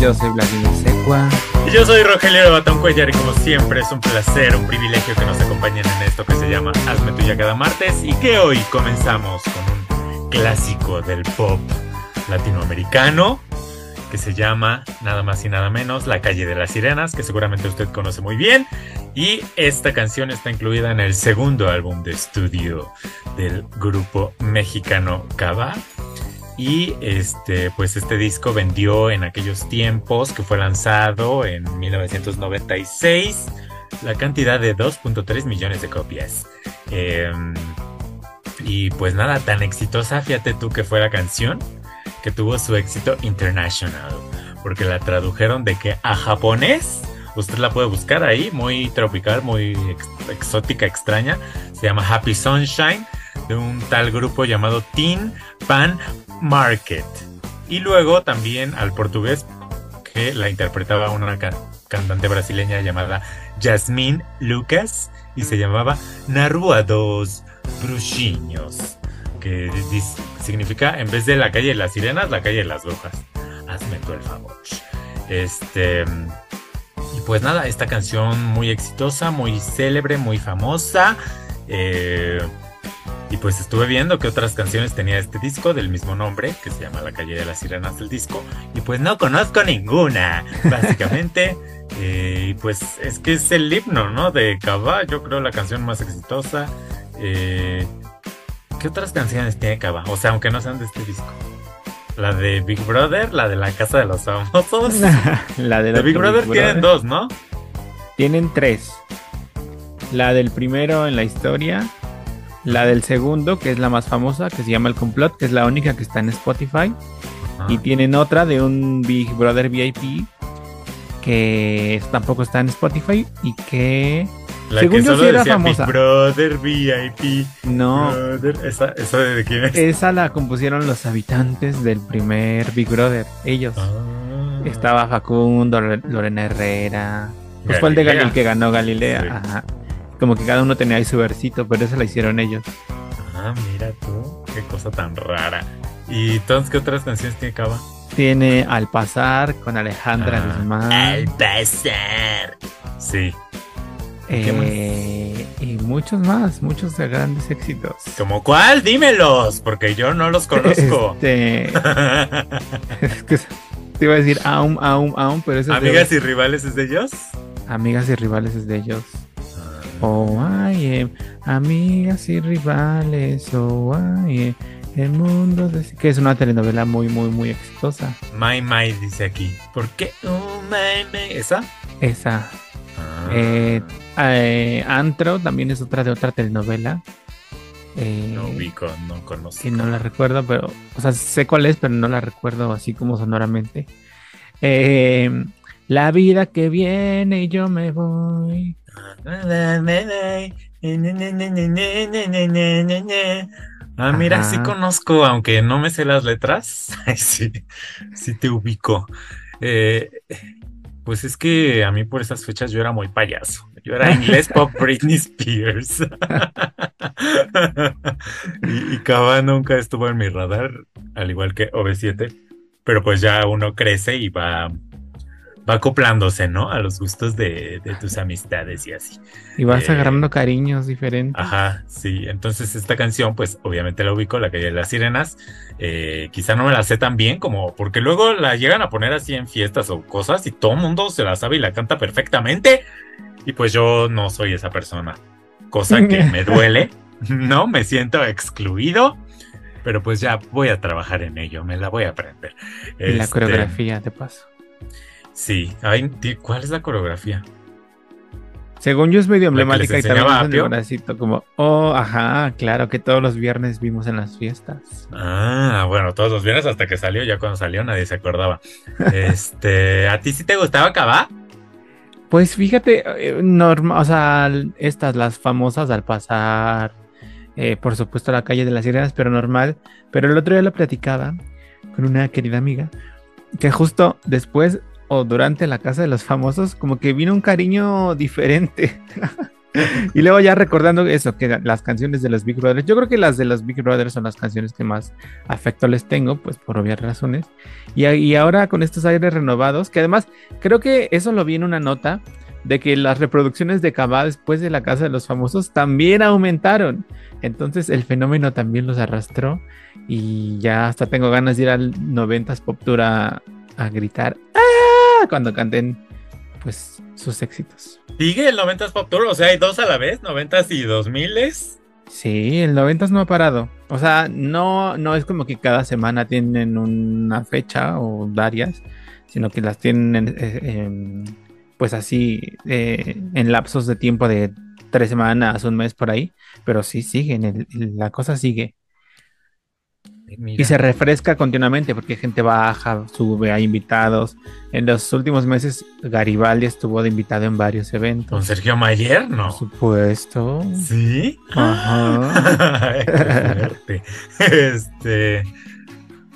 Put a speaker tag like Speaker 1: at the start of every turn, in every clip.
Speaker 1: Yo soy Vladimir Secua.
Speaker 2: Y yo soy Rogelio de Batón Cuellar y como siempre es un placer, un privilegio que nos acompañen en esto que se llama Hazme Tuya cada martes y que hoy comenzamos con un clásico del pop latinoamericano que se llama nada más y nada menos La calle de las sirenas, que seguramente usted conoce muy bien. Y esta canción está incluida en el segundo álbum de estudio del grupo mexicano Cava. Y este, pues este disco vendió en aquellos tiempos que fue lanzado en 1996 la cantidad de 2.3 millones de copias. Eh, y pues nada, tan exitosa, fíjate tú que fue la canción, que tuvo su éxito international, porque la tradujeron de que a japonés, usted la puede buscar ahí, muy tropical, muy ex- exótica, extraña, se llama Happy Sunshine, de un tal grupo llamado Teen Pan Market. Y luego también al portugués, que la interpretaba una ca- cantante brasileña llamada Jasmine Lucas, y se llamaba Narua dos Bruxinhos, que significa en vez de la calle de las sirenas, la calle de las brujas. Hazme tú el favor. Este. Y pues nada, esta canción muy exitosa, muy célebre, muy famosa. eh, y pues estuve viendo que otras canciones tenía este disco del mismo nombre, que se llama La calle de las sirenas del disco. Y pues no conozco ninguna, básicamente. Eh, y pues es que es el himno, ¿no? De Cava, yo creo la canción más exitosa. Eh, ¿Qué otras canciones tiene Cava? O sea, aunque no sean de este disco. La de Big Brother, la de la Casa de los Famosos.
Speaker 1: la del
Speaker 2: De Big
Speaker 1: otro
Speaker 2: Brother tienen dos, ¿no?
Speaker 1: Tienen tres. La del primero en la historia. La del segundo, que es la más famosa, que se llama El Complot, que es la única que está en Spotify.
Speaker 2: Ajá.
Speaker 1: Y tienen otra de un Big Brother VIP, que tampoco está en Spotify y que...
Speaker 2: La
Speaker 1: según
Speaker 2: que
Speaker 1: yo
Speaker 2: solo
Speaker 1: sí era
Speaker 2: decía
Speaker 1: famosa.
Speaker 2: Big Brother VIP.
Speaker 1: No,
Speaker 2: Brother. ¿Esa, esa de quién es?
Speaker 1: esa la compusieron los habitantes del primer Big Brother, ellos.
Speaker 2: Ah.
Speaker 1: Estaba Facundo, Lore- Lorena Herrera. Pues fue el de
Speaker 2: Galilea.
Speaker 1: Gal- el que ganó Galilea.
Speaker 2: Sí.
Speaker 1: Ajá. Como que cada uno tenía ahí su versito, pero eso la hicieron ellos.
Speaker 2: Ah, mira tú, qué cosa tan rara. ¿Y entonces qué otras canciones tiene Cava?
Speaker 1: Tiene Al Pasar con Alejandra
Speaker 2: Ah,
Speaker 1: Guzmán.
Speaker 2: Al pasar. Sí, ¿qué
Speaker 1: eh, y muchos más, muchos de grandes éxitos.
Speaker 2: ¿como cuál? Dímelos, porque yo no los conozco.
Speaker 1: Este, es que te iba a decir aún, aún, aún, pero eso de-
Speaker 2: Amigas y rivales es de ellos.
Speaker 1: amigas y rivales es de ellos. Oh, ay, em, amigas y rivales, oh, ay, em, el mundo de... que es una telenovela muy, muy, muy exitosa.
Speaker 2: My My dice aquí. ¿Por qué? Oh, my, my. ¿Esa?
Speaker 1: Esa.
Speaker 2: Ah.
Speaker 1: Eh, eh, Antro también es otra de otra telenovela. Eh,
Speaker 2: no ubico, no conozco.
Speaker 1: que no la recuerdo, pero, o sea, sé cuál es, pero no la recuerdo así como sonoramente. Eh, la vida que viene y yo me voy.
Speaker 2: Ah, mira,
Speaker 1: Ajá.
Speaker 2: sí conozco, aunque no me sé las letras. Sí, sí te ubico. Eh, pues es que a mí por esas fechas yo era muy payaso. Yo era inglés pop Britney Spears. y, y Cava nunca estuvo en mi radar, al igual que OV7. Pero pues ya uno crece y va, va acoplándose, ¿no? A los gustos de, de tus amistades y así.
Speaker 1: Y vas
Speaker 2: Eh,
Speaker 1: agarrando cariños diferentes.
Speaker 2: Ajá, sí. Entonces esta canción, pues obviamente la ubico, la calle de las sirenas. Eh, quizá no me la sé tan bien como porque luego la llegan a poner así en fiestas o cosas y todo el mundo se la sabe y la canta perfectamente. Y pues yo no soy esa persona. Cosa que me duele, ¿no? Me siento excluido. Pero pues ya voy a trabajar en ello, me la voy a aprender.
Speaker 1: Y la
Speaker 2: Este,
Speaker 1: coreografía, de paso.
Speaker 2: Sí. Ay, ¿cuál es la coreografía?
Speaker 1: Según yo es medio emblemática y también
Speaker 2: apio.
Speaker 1: bracito como, oh, ajá, claro que todos los viernes vimos en las fiestas.
Speaker 2: Ah, bueno, todos los viernes hasta que salió, ya cuando salió nadie se acordaba. Este, ¿a ti sí te gustaba Cabá?
Speaker 1: Pues fíjate, eh, norma, o sea, estas, las famosas al pasar, eh, por supuesto, la calle de las sirenas, pero normal. Pero el otro día lo platicaba con una querida amiga, que justo después o durante la casa de los famosos, como que vino un cariño diferente. y luego ya recordando eso, que las canciones de los Big Brothers, yo creo que las de los Big Brothers son las canciones que más afecto les tengo, pues por obvias razones. Y, y ahora con estos aires renovados, que además creo que eso lo vi en una nota de que las reproducciones de Cabá después de la casa de los famosos también aumentaron. Entonces el fenómeno también los arrastró y ya hasta tengo ganas de ir al 90s Pop Tour a, a gritar ¡Ah! Cuando canten pues sus éxitos.
Speaker 2: ¿Sigue el 90s Pop Tour? O sea, hay dos a la vez, 90s y 2000s.
Speaker 1: Sí, el 90s no ha parado. O sea, no, no es como que cada semana tienen una fecha o varias, sino que las tienen en- eh, en, pues así eh, en lapsos de tiempo de tres semanas, un mes por ahí. Pero sí siguen, el- el- la cosa sigue.
Speaker 2: Mira.
Speaker 1: Y se refresca continuamente porque gente baja, sube, hay invitados. En los últimos meses Garibaldi estuvo de invitado en varios
Speaker 2: ¿Con
Speaker 1: eventos.
Speaker 2: Sergio Mayer?
Speaker 1: Por
Speaker 2: No.
Speaker 1: supuesto.
Speaker 2: ¿Sí?
Speaker 1: Ajá.
Speaker 2: Ay, qué fuerte. Este.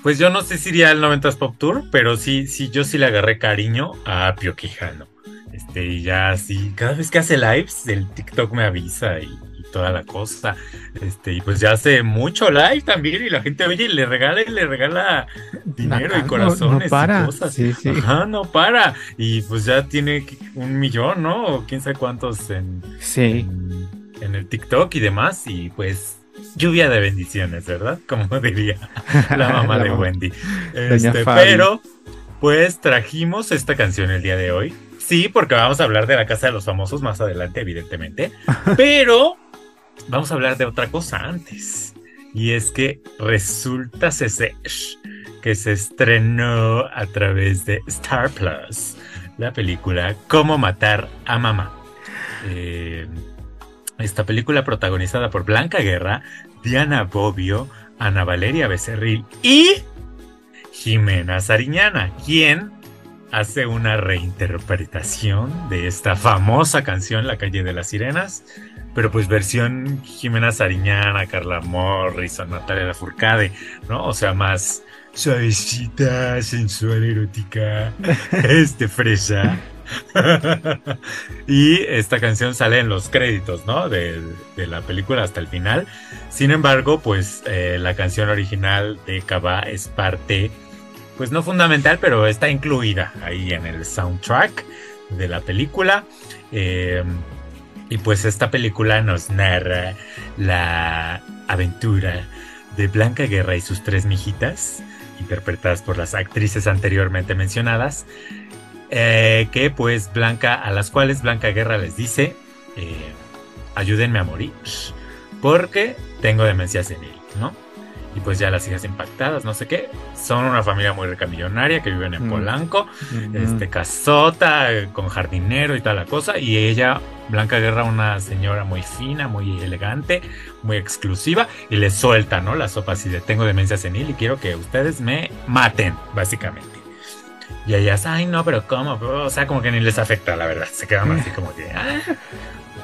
Speaker 2: Pues yo no sé si iría al 90s Pop Tour, pero sí, sí, yo sí le agarré cariño a Pio Quijano. Este, y ya así, cada vez que hace lives, el TikTok me avisa y toda la cosa. Este, y pues ya hace mucho live también, y la gente oye y le regala y le regala dinero
Speaker 1: Acá
Speaker 2: y
Speaker 1: no-
Speaker 2: corazones
Speaker 1: no para.
Speaker 2: y cosas.
Speaker 1: Sí, sí.
Speaker 2: Ajá, no para. Y pues ya tiene un millón, ¿no? O quién sabe cuántos en,
Speaker 1: Sí.
Speaker 2: en, en el TikTok y demás, y pues lluvia de bendiciones, ¿verdad? Como diría la mamá
Speaker 1: La
Speaker 2: de
Speaker 1: mamá.
Speaker 2: Wendy. Este, pero, pues trajimos esta canción el día de hoy. Sí, porque vamos a hablar de la casa de los famosos más adelante, evidentemente. Pero vamos a hablar de otra cosa antes. Y es que resulta que se estrenó a través de Star Plus la película Cómo matar a mamá. Eh, esta película protagonizada por Blanca Guerra, Diana Bobbio, Ana Valeria Becerril y Jimena Sariñana, quien hace una reinterpretación de esta famosa canción La calle de las sirenas, pero pues versión Jimena Sariñana, Carla Morrison, Natalia Lafourcade, ¿no? O sea, más suavecita, sensual, erótica, este fresa. y esta canción sale en los créditos, ¿no? De, de la película hasta el final. Sin embargo, pues eh, la canción original de Kaba es parte, pues no fundamental, pero está incluida ahí en el soundtrack de la película. Eh, y pues esta película nos narra la aventura de Blanca Guerra y sus tres mijitas, interpretadas por las actrices anteriormente mencionadas, eh, que pues Blanca, a las cuales Blanca Guerra les dice, eh, ayúdenme a morir, porque tengo demencia senil, ¿no? Y pues ya las hijas impactadas, no sé qué, son una familia muy rica millonaria que viven en
Speaker 1: Mm.
Speaker 2: Polanco,
Speaker 1: Ujú.
Speaker 2: este casota con jardinero y toda la cosa y ella Blanca Guerra una señora muy fina muy elegante muy exclusiva y le suelta no la sopa así de tengo demencia senil y quiero que ustedes me maten básicamente y ellas ay no pero cómo o sea como que ni les afecta la verdad se quedan así como que "Ah,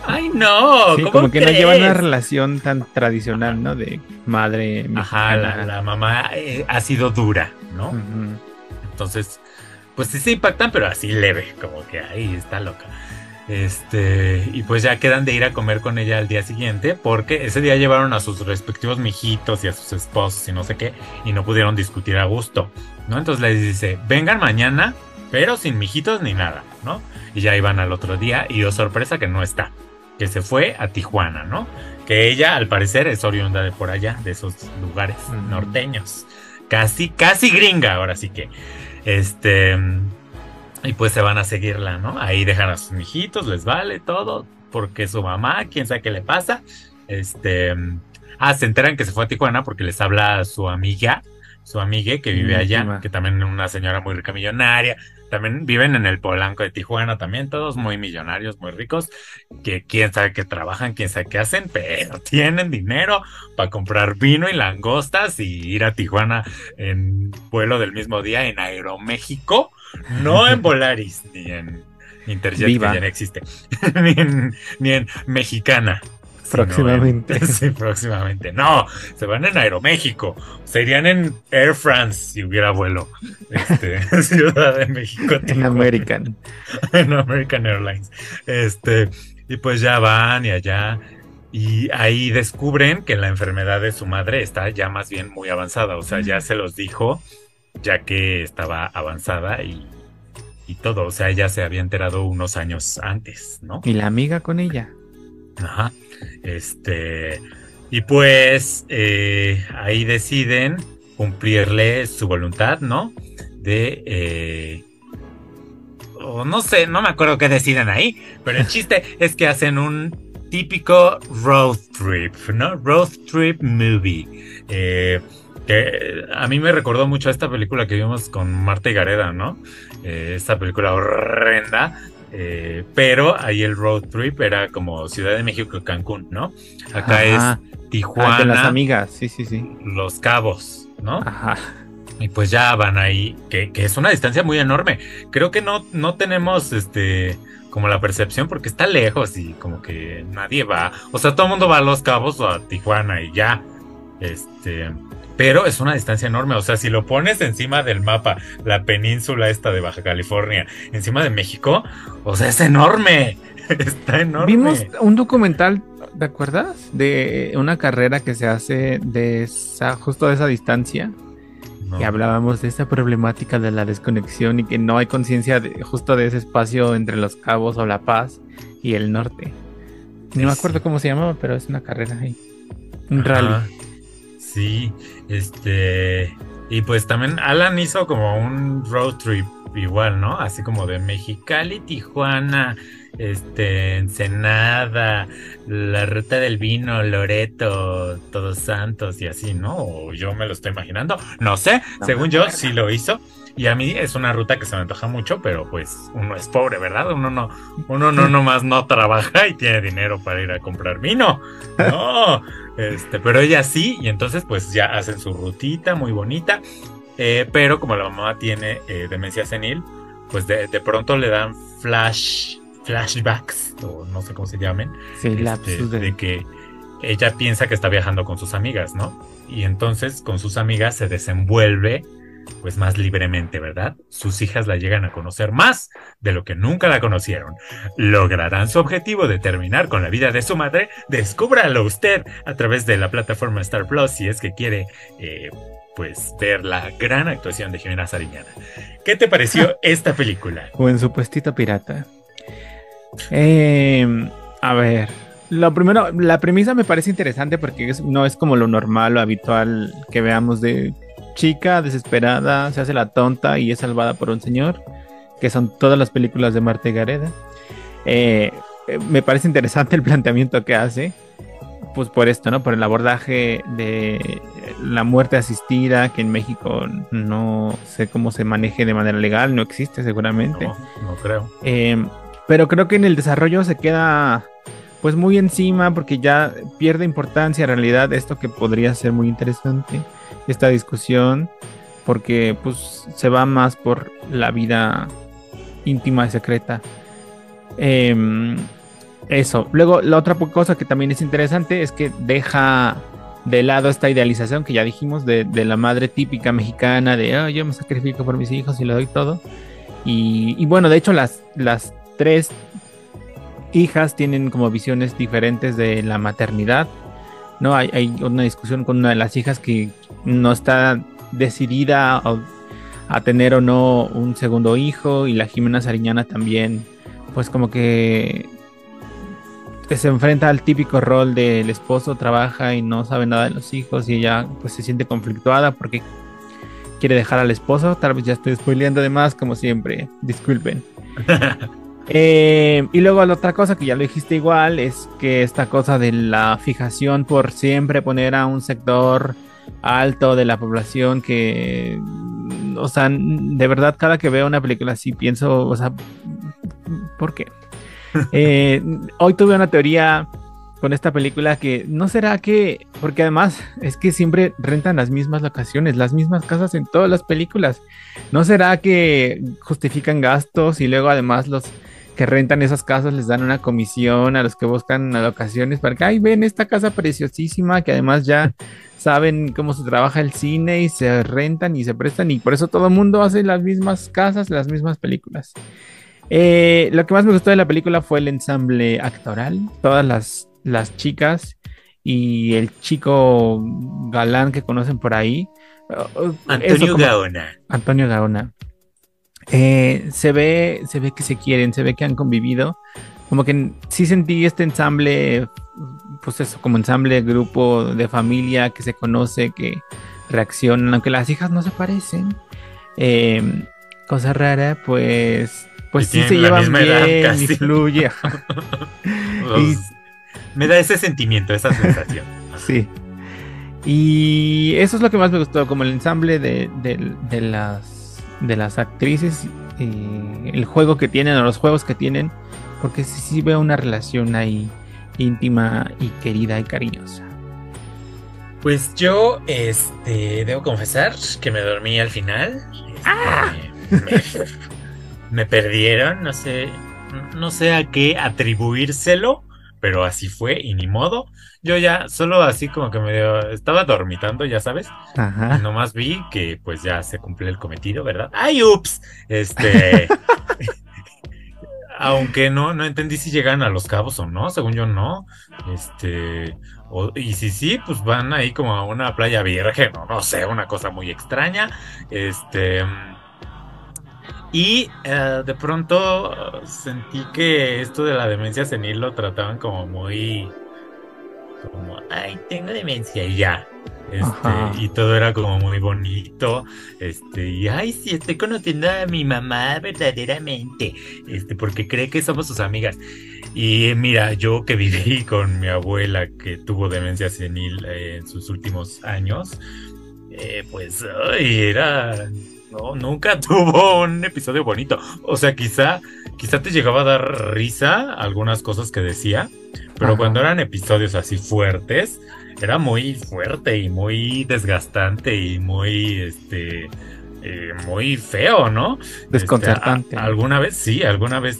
Speaker 2: ay no
Speaker 1: Sí,
Speaker 2: ¿cómo
Speaker 1: como que no
Speaker 2: crees?".
Speaker 1: llevan una relación tan tradicional, ¿no? De madre
Speaker 2: ajá la, mamá eh, ha sido dura no. Entonces, pues sí se impactan, pero así leve, como que ahí está loca. Este, y pues ya quedan de ir a comer con ella al día siguiente, porque ese día llevaron a sus respectivos mijitos y a sus esposos y no sé qué, y no pudieron discutir a gusto, ¿no? Entonces les dice, vengan mañana, pero sin mijitos ni nada, ¿no? Y ya iban al otro día, y oh sorpresa que no está, que se fue a Tijuana, ¿no? Que ella, al parecer, es oriunda de por allá, de esos lugares norteños. Casi, casi gringa, ahora sí que. Este. Y pues se van a seguirla, ¿no? Ahí dejan a sus mijitos, les vale todo, porque su mamá, quién sabe qué le pasa. Este. Ah, se enteran que se fue a Tijuana porque les habla su amiga, su amigue que vive allá, que también es una señora muy rica millonaria, también viven en el Polanco de Tijuana también, todos muy millonarios, muy ricos, que quién sabe qué trabajan, quién sabe qué hacen, pero tienen dinero para comprar vino y langostas y ir a Tijuana en vuelo del mismo día en Aeroméxico, no en Volaris ni en Interjet
Speaker 1: Viva.
Speaker 2: que ya no existe, ni, en, ni en Mexicana. Sino
Speaker 1: Próximamente.
Speaker 2: en- sí, próximamente. No, se van en Aeroméxico. Se irían en Air France si hubiera vuelo. Este, Ciudad de México.
Speaker 1: En. American.
Speaker 2: en American Airlines. Este, y pues ya van y allá. Y ahí descubren que la enfermedad de su madre está ya más bien muy avanzada. O sea, ya se los dijo, ya que estaba avanzada y, y todo. O sea, ella se había enterado unos años antes, ¿no?
Speaker 1: Y la amiga con ella.
Speaker 2: Ajá. Este. Y pues eh, ahí deciden cumplirle su voluntad, ¿no? De. eh, o no sé, no me acuerdo qué deciden ahí, pero el chiste es que hacen un típico road trip, ¿no? Road trip movie. Eh, que a mí me recordó mucho a esta película que vimos con Marta y Gareda, ¿no? Eh, esta película horrenda. Eh, pero ahí el road trip era como Ciudad de México, Cancún, ¿no? Acá
Speaker 1: Ajá.
Speaker 2: es
Speaker 1: Ah,
Speaker 2: Tijuana,
Speaker 1: las amigas, sí, sí, sí.
Speaker 2: Los Cabos, ¿no?
Speaker 1: Ajá.
Speaker 2: Y pues ya van ahí, que, que es una distancia muy enorme. Creo que no, no tenemos este como la percepción porque está lejos y como que nadie va. O sea, todo el mundo va a Los Cabos o a Tijuana y ya. Este, pero es una distancia enorme. O sea, si lo pones encima del mapa, la península esta de Baja California, encima de México, o sea, es enorme. Está enorme.
Speaker 1: Vimos un documental, ¿te acuerdas? De una carrera que se hace de esa, justo de esa distancia.
Speaker 2: No.
Speaker 1: Y hablábamos de esa problemática de la desconexión y que no hay conciencia de- justo de ese espacio entre los cabos o La Paz y el norte. No me acuerdo cómo se llamaba, pero es una carrera ahí. Un
Speaker 2: Ajá.
Speaker 1: rally.
Speaker 2: Sí, este. Y pues también Alan hizo como un road trip igual, ¿no? Así como de Mexicali, Tijuana, este, Ensenada, la ruta del vino, Loreto, Todos Santos y así, ¿no? O yo me lo estoy imaginando. No sé,
Speaker 1: No
Speaker 2: según yo
Speaker 1: acuerdo.
Speaker 2: sí lo hizo. Y a mí es una ruta que se me antoja mucho, pero pues uno es pobre, ¿verdad? Uno no, uno no nomás no trabaja y tiene dinero para ir a comprar vino. No, este, pero ella sí, y entonces pues ya hacen su rutita muy bonita. eh, pero como la mamá tiene eh, demencia senil, pues de, de pronto le dan flash, flashbacks, o no sé cómo se llamen,
Speaker 1: Sí,
Speaker 2: este,
Speaker 1: de
Speaker 2: que ella piensa que está viajando con sus amigas, ¿no? Y entonces con sus amigas se desenvuelve pues más libremente, ¿verdad? Sus hijas la llegan a conocer más de lo que nunca la conocieron. ¿Lograrán su objetivo de terminar con la vida de su madre? Descúbralo usted a través de la plataforma Star Plus si es que quiere eh, pues ver la gran actuación de Jimena Sariñana. ¿Qué te pareció esta película?
Speaker 1: O en su puestito pirata. Eh, a ver. Lo primero, la premisa me parece interesante porque es- no es como lo normal, lo habitual que veamos de chica desesperada, se hace la tonta y es salvada por un señor, que son todas las películas de Marta Gareda. Eh, me parece interesante el planteamiento que hace, pues por esto, ¿no? Por el abordaje de la muerte asistida, que en México no sé cómo se maneje de manera legal, no existe seguramente.
Speaker 2: No, no creo.
Speaker 1: Eh, pero creo que en el desarrollo se queda pues muy encima porque ya pierde importancia en realidad esto que podría ser muy interesante, esta discusión, porque pues se va más por la vida íntima y secreta. Em, eso. Luego, la otra cosa que también es interesante es que deja de lado esta idealización que ya dijimos de, de la madre típica mexicana, de "Ah, yo me sacrifico por mis hijos y le doy todo. Y, y bueno, de hecho, las, las tres hijas tienen como visiones diferentes de la maternidad. ¿no? Hay, hay una discusión con una de las hijas que no está decidida a, a tener o no un segundo hijo y la Jimena Sariñana también, pues como que que se enfrenta al típico rol del esposo, trabaja y no sabe nada de los hijos y ella pues se siente conflictuada porque quiere dejar al esposo. Tal vez ya estoy spoileando de más, como siempre. Disculpen. Eh, y luego la otra cosa que ya lo dijiste igual es que esta cosa de la fijación por siempre poner a un sector alto de la población que o sea, de verdad, cada que veo una película así pienso, o sea, ¿por qué? Eh, hoy tuve una teoría con esta película que no será que, porque además es que siempre rentan las mismas locaciones, las mismas casas en todas las películas. ¿No será que justifican gastos y luego además los que rentan esas casas les dan una comisión a los que buscan locaciones para que, ay, ven esta casa preciosísima que además ya saben cómo se trabaja el cine y se rentan y se prestan y por eso todo el mundo hace las mismas casas, las mismas películas. Eh, lo que más me gustó de la película fue el ensamble actoral, todas las, las chicas y el chico galán que conocen por ahí.
Speaker 2: Antonio
Speaker 1: como-
Speaker 2: Gaona.
Speaker 1: Antonio Gaona. Eh, se ve, se ve que se quieren, se ve que han convivido. Como que sí sentí este ensamble, pues eso, como ensamble, grupo de familia que se conoce, que reaccionan, aunque las hijas no se parecen. Eh, cosa rara, pues, pues sí se llevan bien y
Speaker 2: casi.
Speaker 1: fluye.
Speaker 2: Pues, Me da ese sentimiento, esa sensación.
Speaker 1: Sí. Y eso es lo que más me gustó, como el ensamble de, de- de las, de las actrices, y el juego que tienen o los juegos que tienen, porque sí, sí veo una relación ahí íntima y querida y cariñosa.
Speaker 2: Pues yo, este, debo confesar que me dormí al final. Este, me, me perdieron, no sé, no sé a qué atribuírselo, pero así fue y ni modo. Yo ya solo así como que medio estaba dormitando, ya sabes. Y
Speaker 1: Ajá.
Speaker 2: nomás vi que pues ya se cumple el cometido, ¿verdad? ¡Ay, ups! Este. Aunque no, no entendí si llegan a los cabos o no, según yo no. Este. o- y si sí, pues van ahí como a una playa virgen, o no sé, una cosa muy extraña. Este. Y eh, de pronto sentí que esto de la demencia senil lo trataban como muy. Como, ay, tengo demencia y ya. Este, y todo era como muy bonito. Este, y ay, sí, estoy conociendo a mi mamá verdaderamente. Este, porque cree que somos sus amigas. Y mira, yo que viví con mi abuela que tuvo demencia senil eh, en sus últimos años, eh, pues ay, era. No, nunca tuvo un episodio bonito. O sea, quizá, quizá te llegaba a dar risa algunas cosas que decía, pero
Speaker 1: Ajá.
Speaker 2: cuando eran episodios así fuertes, era muy fuerte y muy desgastante y muy, este, eh, muy feo, ¿no?
Speaker 1: Desconcertante.
Speaker 2: Este, a- alguna vez, sí, alguna vez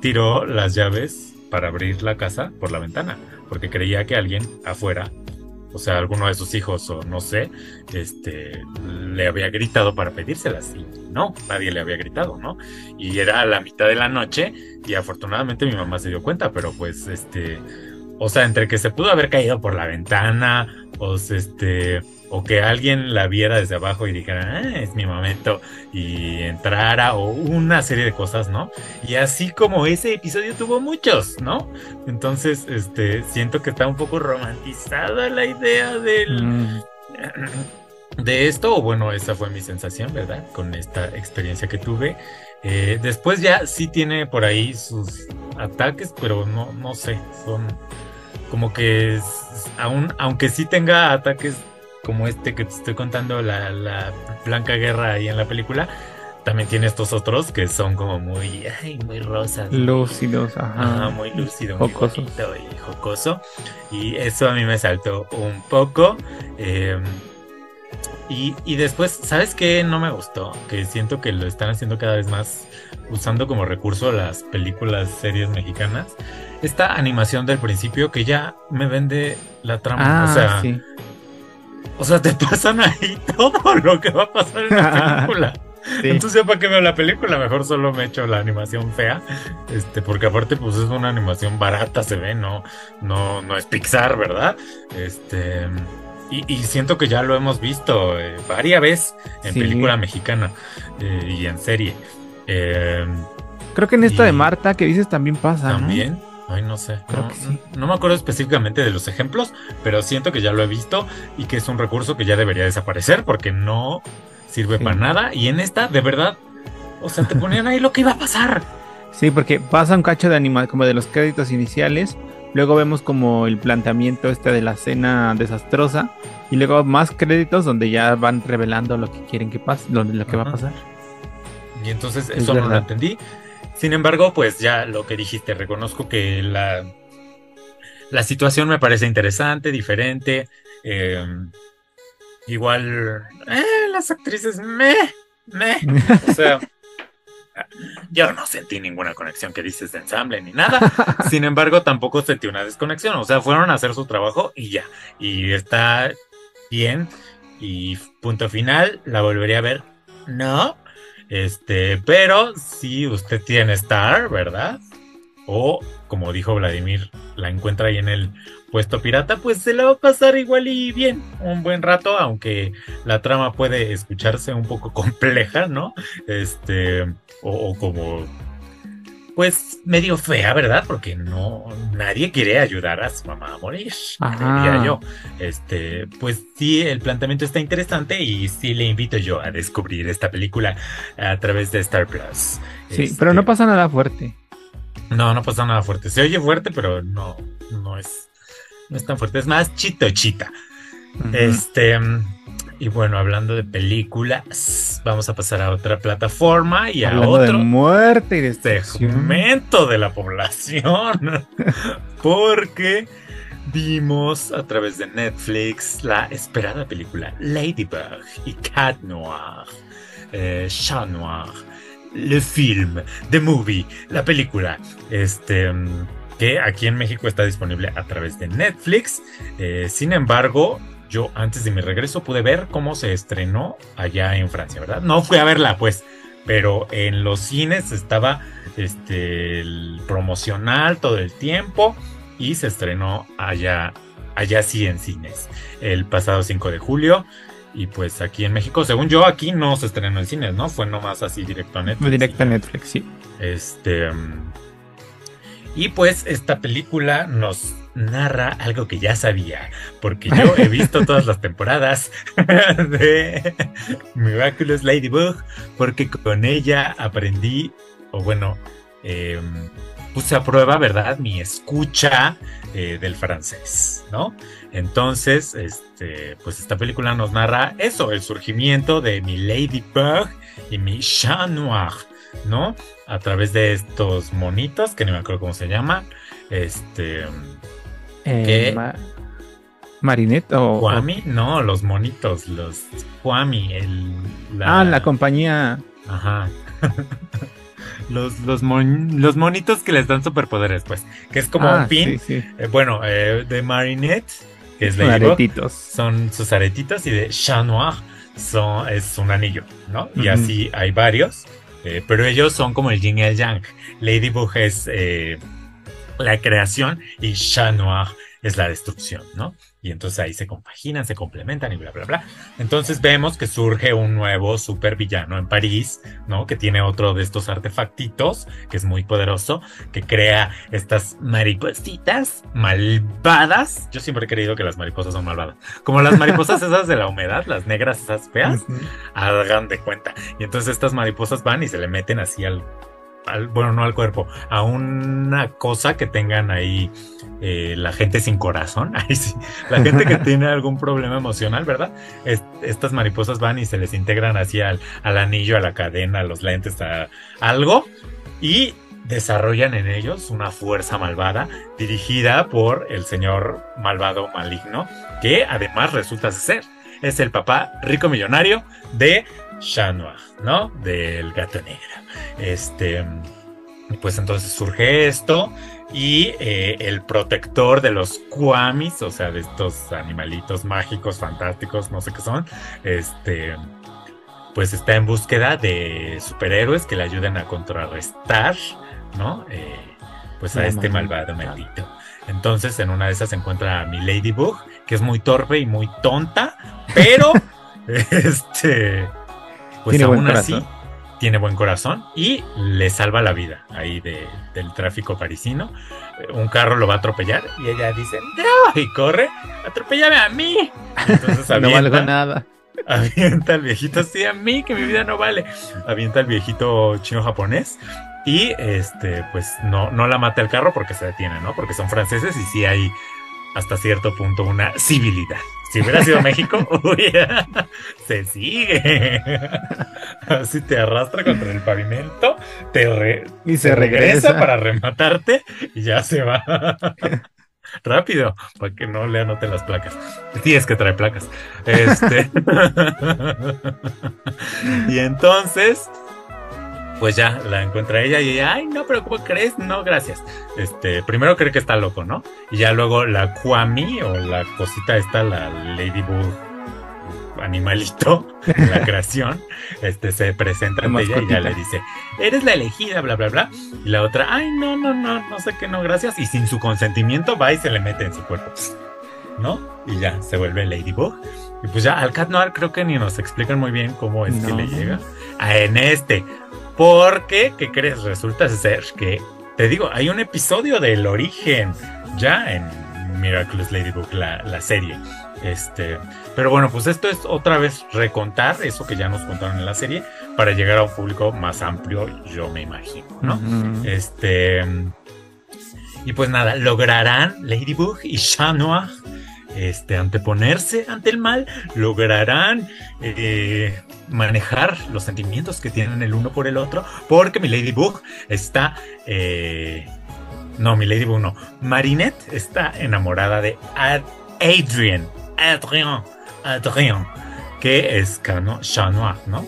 Speaker 2: tiró las llaves para abrir la casa por la ventana, porque creía que alguien afuera, o sea, alguno de sus hijos o no sé, este, le había gritado para pedírselas y no, nadie le había gritado, ¿no? Y era a la mitad de la noche y afortunadamente mi mamá se dio cuenta, pero pues, este, o sea, entre que se pudo haber caído por la ventana, o se, este, o que alguien la viera desde abajo y dijera, ah, es mi momento, y entrara, o una serie de cosas, ¿no? Y así como ese episodio tuvo muchos, ¿no? Entonces, este, siento que está un poco romantizada la idea del,
Speaker 1: Mm,
Speaker 2: de esto, o bueno, esa fue mi sensación, ¿verdad? Con esta experiencia que tuve. Eh, después ya sí tiene por ahí sus ataques, pero no, no sé, son como que aún, aunque sí tenga ataques como este que te estoy contando, la, la Blanca Guerra ahí en la película, también tiene estos otros que son como muy, ay, muy rosas. muy-
Speaker 1: lúcidos, ajá.
Speaker 2: Ajá, muy lúcido, muy
Speaker 1: Jocosos.
Speaker 2: bonito y jocoso. Y eso a mí me saltó un poco. eh, y, y después, ¿sabes qué? No me gustó. Que siento que lo están haciendo cada vez más usando como recurso las películas, series mexicanas. Esta animación del principio que ya me vende la trama.
Speaker 1: Ah,
Speaker 2: o sea,
Speaker 1: sí.
Speaker 2: o sea, te pasan ahí todo lo que va a pasar en la película.
Speaker 1: sí.
Speaker 2: Entonces, ¿ya para qué veo la película? Mejor solo me echo la animación fea. Este, porque aparte, pues es una animación barata, se ve, no, no, no es Pixar, ¿verdad? Este. Y, y siento que ya lo hemos visto eh, varias veces en
Speaker 1: Sí.
Speaker 2: película mexicana eh, y en serie. Eh,
Speaker 1: Creo que en esta de Marta que dices también pasa, ¿no?
Speaker 2: Ay, no sé.
Speaker 1: Creo
Speaker 2: no,
Speaker 1: que sí.
Speaker 2: no me acuerdo específicamente de los ejemplos, pero siento que ya lo he visto y que es un recurso que ya debería desaparecer porque no sirve
Speaker 1: Sí.
Speaker 2: para nada. Y en esta, de verdad, o sea, te ponían ahí lo que iba a pasar.
Speaker 1: Sí, porque pasa un cacho de anima como de los créditos iniciales, luego vemos como el planteamiento este de la escena desastrosa y luego más créditos donde ya van revelando lo que quieren que pase, lo, lo que va a pasar.
Speaker 2: Y entonces
Speaker 1: Es
Speaker 2: eso no lo entendí. Sin embargo, pues ya lo que dijiste, reconozco que la, la situación me parece interesante, diferente. eh, igual, eh, las actrices, me, me. O sea, yo no sentí ninguna conexión que dices de ensamble ni nada. Sin embargo, tampoco sentí una desconexión. O sea, fueron a hacer su trabajo y ya. Y está bien. Y punto final, la volvería a ver. No. Este, pero si usted tiene Star, ¿verdad? O, como dijo Vladimir, la encuentra ahí en el puesto pirata, pues se la va a pasar igual y bien, un buen rato, aunque la trama puede escucharse un poco compleja, ¿no? Este, o, o como, pues medio fea, ¿verdad? Porque no, nadie quiere ayudar a su mamá a morir,
Speaker 1: Ajá.
Speaker 2: diría yo. Este, pues sí, el planteamiento está interesante y sí le invito yo a descubrir esta película a través de Star Plus.
Speaker 1: Sí,
Speaker 2: Este,
Speaker 1: pero no pasa nada fuerte.
Speaker 2: no, no pasa nada fuerte. Se oye fuerte, pero no, no es, no es tan fuerte. Es más chito chita. Este, y bueno, hablando de películas, vamos a pasar a otra plataforma y a
Speaker 1: Hablando de
Speaker 2: otro
Speaker 1: muerte y destrucción.
Speaker 2: segmento de la población. Porque vimos a través de Netflix la esperada película Ladybug y Cat Noir, eh, Chat Noir, le film, the movie, la película, este, mm, que aquí en México está disponible a través de Netflix. Eh, sin embargo, yo antes de mi regreso pude ver cómo se estrenó allá en Francia, ¿verdad? No fui a verla, pues, pero en los cines estaba este el promocional todo el tiempo y se estrenó allá allá sí en cines el pasado 5 de julio y pues aquí en México, según yo, aquí no se estrenó en cines, ¿no? Fue nomás así directo a Netflix.
Speaker 1: Directo a Netflix, sí.
Speaker 2: Este. Y pues esta película nos narra algo que ya sabía, porque yo he visto todas las temporadas de Miraculous Ladybug, porque con ella aprendí, o bueno, eh, puse a prueba, ¿verdad? Mi escucha eh, del francés, ¿no? Entonces, este, pues esta película nos narra eso, el surgimiento de mi Ladybug y mi Chat Noir, ¿no? A través de estos monitos, que no me acuerdo cómo se llaman, este,
Speaker 1: Eh, Marinette o.
Speaker 2: Kwami, no, los monitos, los Kwami, el,
Speaker 1: Ah, la compañía.
Speaker 2: Ajá. los, los, mon- los monitos que les dan superpoderes, pues, que es como
Speaker 1: Ah,
Speaker 2: un pin,
Speaker 1: Sí, sí.
Speaker 2: eh, bueno, eh, de Marinette, que es Ladybug,
Speaker 1: aretitos.
Speaker 2: son sus aretitos y de Chat Noir son, es un anillo, ¿no? Y así hay varios, eh, pero ellos son como el yin y el yang. Ladybug es la creación y Chat Noir es la destrucción, ¿no? Y entonces ahí se compaginan, se complementan y bla, bla, bla. Entonces vemos que surge un nuevo supervillano en París, ¿no? Que tiene otro de estos artefactitos, que es muy poderoso, que crea estas maripositas malvadas. Yo siempre he creído que las mariposas son malvadas. Como las mariposas esas de la humedad, las negras esas feas,
Speaker 1: Ujú.
Speaker 2: hagan de cuenta. Y entonces estas mariposas van y se le meten así al, bueno, no al cuerpo, a una cosa que tengan ahí eh, la gente sin corazón. La gente que tiene algún problema emocional, ¿verdad? Es- estas mariposas van y se les integran así al, al anillo, a la cadena, a los lentes, a algo. Y desarrollan en ellos una fuerza malvada dirigida por el señor malvado maligno, que además resulta ser es el papá rico millonario de Noir, ¿no? Del gato negro. Este, pues entonces surge esto y eh, el protector de los Kwamis, o sea, de estos animalitos mágicos, fantásticos, no sé qué son, este, pues está en búsqueda de superhéroes que le ayuden a contrarrestar, ¿no? Eh, pues a este malvado maldito. Entonces, en una de esas se encuentra a mi Ladybug, que es muy torpe y muy tonta, pero este, pues
Speaker 1: Tiene
Speaker 2: aún así
Speaker 1: corazón.
Speaker 2: tiene buen corazón y le salva la vida ahí de- del tráfico parisino. Eh, Un carro lo va a atropellar y ella dice, no, y corre, atropellame a mí. Entonces
Speaker 1: No
Speaker 2: avienta,
Speaker 1: valgo nada.
Speaker 2: avienta al viejito, sí, a mí, que mi vida no vale. Avienta al viejito chino japonés Y este, pues no, no la mata el carro porque se detiene, ¿no? Porque son franceses y sí hay hasta cierto punto una civilidad. Si hubiera sido México, uy, se sigue. Así te arrastra contra el pavimento, te re-
Speaker 1: Y se
Speaker 2: regresa. para rematarte y ya se va. Rápido, para que no le anoten las placas. Sí, es que trae placas. Este. y entonces, pues ya la encuentra ella y ella, ay, no, pero ¿cómo crees? No, gracias. Este, primero cree que está loco, ¿no? Y ya luego la Kwami o la cosita esta, la Ladybug animalito, la creación, este se presenta ante ella y ya le dice, eres la elegida, bla, bla, bla. Y la otra, ay, no, no, no, no sé qué, no, gracias. Y sin su consentimiento va y se le mete en su cuerpo, ¿no? Y ya se vuelve Ladybug. Y pues ya al Cat Noir creo que ni nos explican muy bien cómo es que le llega a en este. Porque, ¿qué crees? Resulta ser que, te digo, hay un episodio del origen ya en Miraculous Ladybug, la, la serie. Este, pero bueno, pues esto es otra vez recontar eso que ya nos contaron en la serie para llegar a un público más amplio, yo me imagino, ¿no? Este. Y pues nada, lograrán Ladybug y Chat Noir este, anteponerse ante el mal, lograrán eh, manejar los sentimientos que tienen el uno por el otro, porque mi Ladybug está. eh, no, mi Ladybug no. Marinette está enamorada de Ad- Adrian. Adrien. Adrien. Que es Cano Chat Noir, ¿no?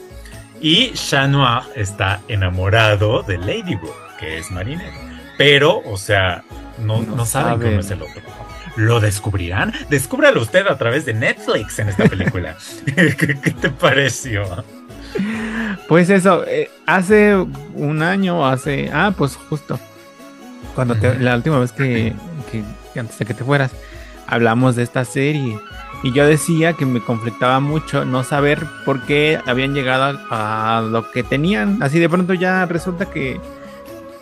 Speaker 2: Y Chat Noir está enamorado de Ladybug, que es Marinette. Pero, o sea, no,
Speaker 1: No
Speaker 2: no saben
Speaker 1: saben.
Speaker 2: cómo es el otro. ¿Lo descubrirán? Descúbralo usted a través de Netflix en esta película. ¿Qué, qué te pareció?
Speaker 1: Pues eso, eh, hace un año, hace. Ah, pues justo. Cuando te- la última vez que, que- que antes de que te fueras, hablamos de esta serie. Y yo decía que me conflictaba mucho no saber por qué habían llegado a, a lo que tenían. Así de pronto ya resulta que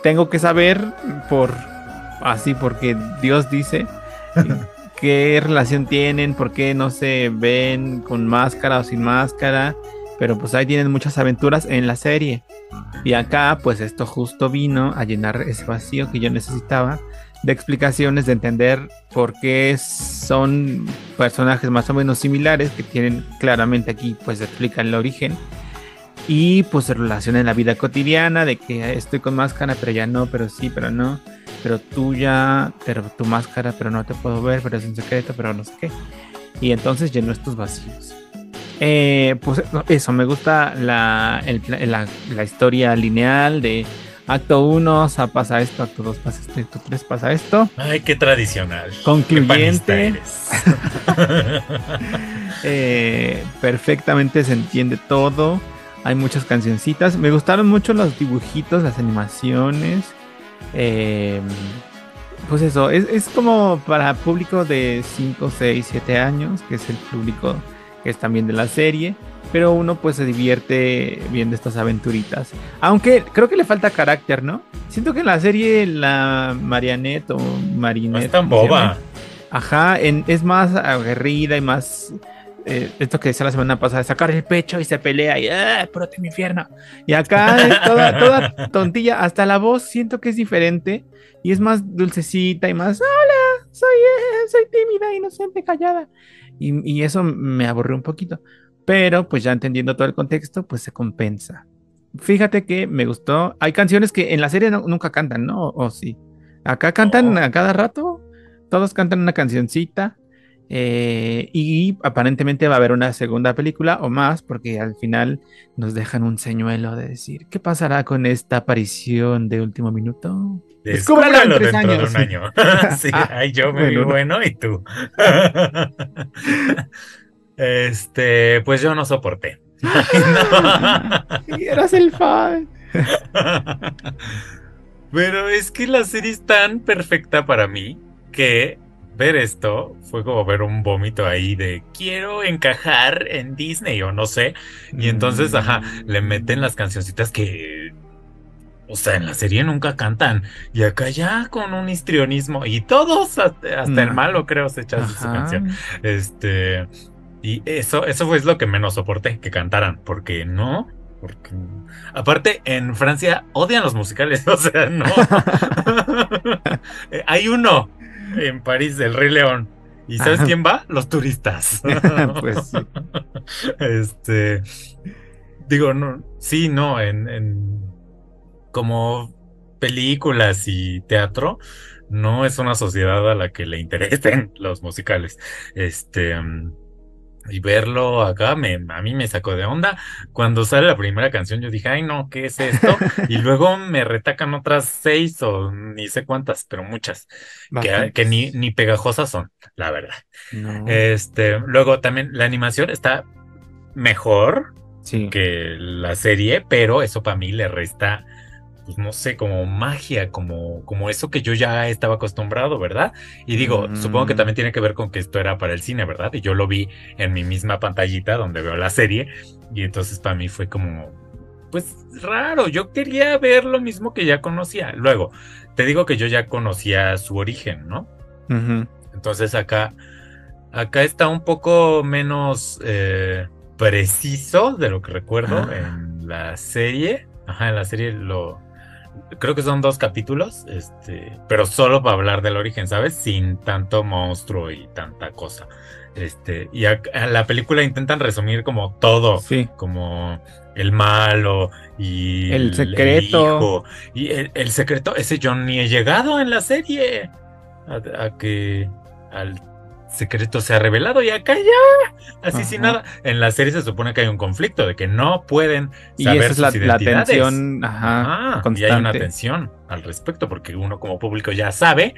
Speaker 1: tengo que saber por así porque Dios dice qué relación tienen, por qué no se ven con máscara o sin máscara. Pero pues ahí tienen muchas aventuras en la serie. Y acá, pues esto justo vino a llenar ese vacío que yo necesitaba de explicaciones, de entender por qué son personajes más o menos similares que tienen claramente aquí, pues explican el origen. Y pues se relaciona en la vida cotidiana, de que estoy con máscara, pero ya no, pero sí, pero no. Pero tú ya, pero tu máscara, pero no te puedo ver, pero es un secreto, pero no sé qué. Y entonces llenó estos vacíos. Eh, pues eso, me gusta la, el la, la historia lineal de acto 1 pasa esto, acto 2 pasa esto, acto 3 pasa esto.
Speaker 2: Ay, qué tradicional.
Speaker 1: Concluyente.
Speaker 2: Qué.
Speaker 1: Eh, perfectamente se entiende todo. Hay muchas cancioncitas. Me gustaron mucho los dibujitos, las animaciones. Eh, pues eso, es, es como para público de 5, 6, 7 años, que es el público que es también de la serie. Pero uno pues se divierte viendo estas aventuritas. Aunque creo que le falta carácter, ¿no? Siento que en la serie la Marianette o
Speaker 2: No
Speaker 1: Marinette...
Speaker 2: es tan
Speaker 1: ¿cómo se
Speaker 2: boba.
Speaker 1: Ajá, en- es más aguerrida y más. Eh, esto que decía la semana pasada, sacar el pecho y se pelea y ¡ah, púrate mi infierno! Y acá es toda, toda tontilla, hasta la voz siento que es diferente y es más dulcecita y más, hola, soy, eh, soy tímida, inocente, callada. Y, y eso me aburrió un poquito, pero pues ya entendiendo todo el contexto, pues se compensa. Fíjate que me gustó, hay canciones que en la serie no- nunca cantan, ¿no? O, o sí. Acá cantan
Speaker 2: No.
Speaker 1: a cada rato, todos cantan una cancioncita. Eh, y aparentemente va a haber una segunda película o más, porque al final nos dejan un señuelo de decir, ¿qué pasará con esta aparición de último minuto? Descúbralo en
Speaker 2: Descúbralo
Speaker 1: tres
Speaker 2: dentro de un año. sí,
Speaker 1: Ah,
Speaker 2: ay, yo me vi
Speaker 1: bueno, no.
Speaker 2: bueno y tú. este, pues yo no soporté.
Speaker 1: Y eras el fan.
Speaker 2: Pero es que la serie es tan perfecta para mí que ver esto fue como ver un vómito ahí de quiero encajar en Disney o no sé. Y entonces, ajá, le meten las cancioncitas que, o sea, en la serie nunca cantan. Y acá ya con un histrionismo y todos, hasta, hasta el
Speaker 1: No.
Speaker 2: malo creo, se echan su canción. Este, y eso, eso fue lo que menos soporté, que cantaran, porque no, Porque, aparte, en Francia odian los musicales, o sea, no. Eh, Hay uno en París, el Rey León. ¿Y sabes
Speaker 1: Ajá.
Speaker 2: quién va? Los turistas.
Speaker 1: Pues sí.
Speaker 2: Este. Digo, no. Sí, no. En, en- como películas y teatro, no es una sociedad a la que le interesen los musicales. Este. mm, Y verlo acá me, a mí me sacó de onda. Cuando sale la primera canción, yo dije, ay, no, ¿qué es esto? Y luego me retacan otras seis o ni sé cuántas, pero muchas, que, que ni, ni pegajosas son, la verdad.
Speaker 1: No.
Speaker 2: Este, luego también la animación está mejor
Speaker 1: sí.
Speaker 2: que la serie, pero eso para mí le resta, pues no sé, como magia, como, como eso que yo ya estaba acostumbrado, ¿verdad? Y digo,
Speaker 1: Mm.
Speaker 2: supongo que también tiene que ver con que esto era para el cine, ¿verdad? Y yo lo vi en mi misma pantallita donde veo la serie, y entonces para mí fue como, pues raro, yo quería ver lo mismo que ya conocía. Luego, te digo que yo ya conocía su origen, ¿no? Entonces acá, acá está un poco menos eh, preciso de lo que recuerdo
Speaker 1: Ah.
Speaker 2: en la serie. Ajá, en la serie lo creo que son dos capítulos, este, pero solo para hablar del origen, ¿sabes? Sin tanto monstruo y tanta cosa. Este, y en la película intentan resumir como todo,
Speaker 1: Sí.
Speaker 2: como el malo y
Speaker 1: El secreto.
Speaker 2: hijo. y el, el secreto, ese yo ni he llegado en la serie a, a que al secreto se ha revelado y acá ya, así sin nada. En la serie se supone que hay un conflicto de que no pueden
Speaker 1: Y
Speaker 2: saber
Speaker 1: esa es la,
Speaker 2: sus
Speaker 1: la
Speaker 2: identidades.
Speaker 1: tensión, ajá,
Speaker 2: Ah, y hay una tensión al respecto porque uno como público ya sabe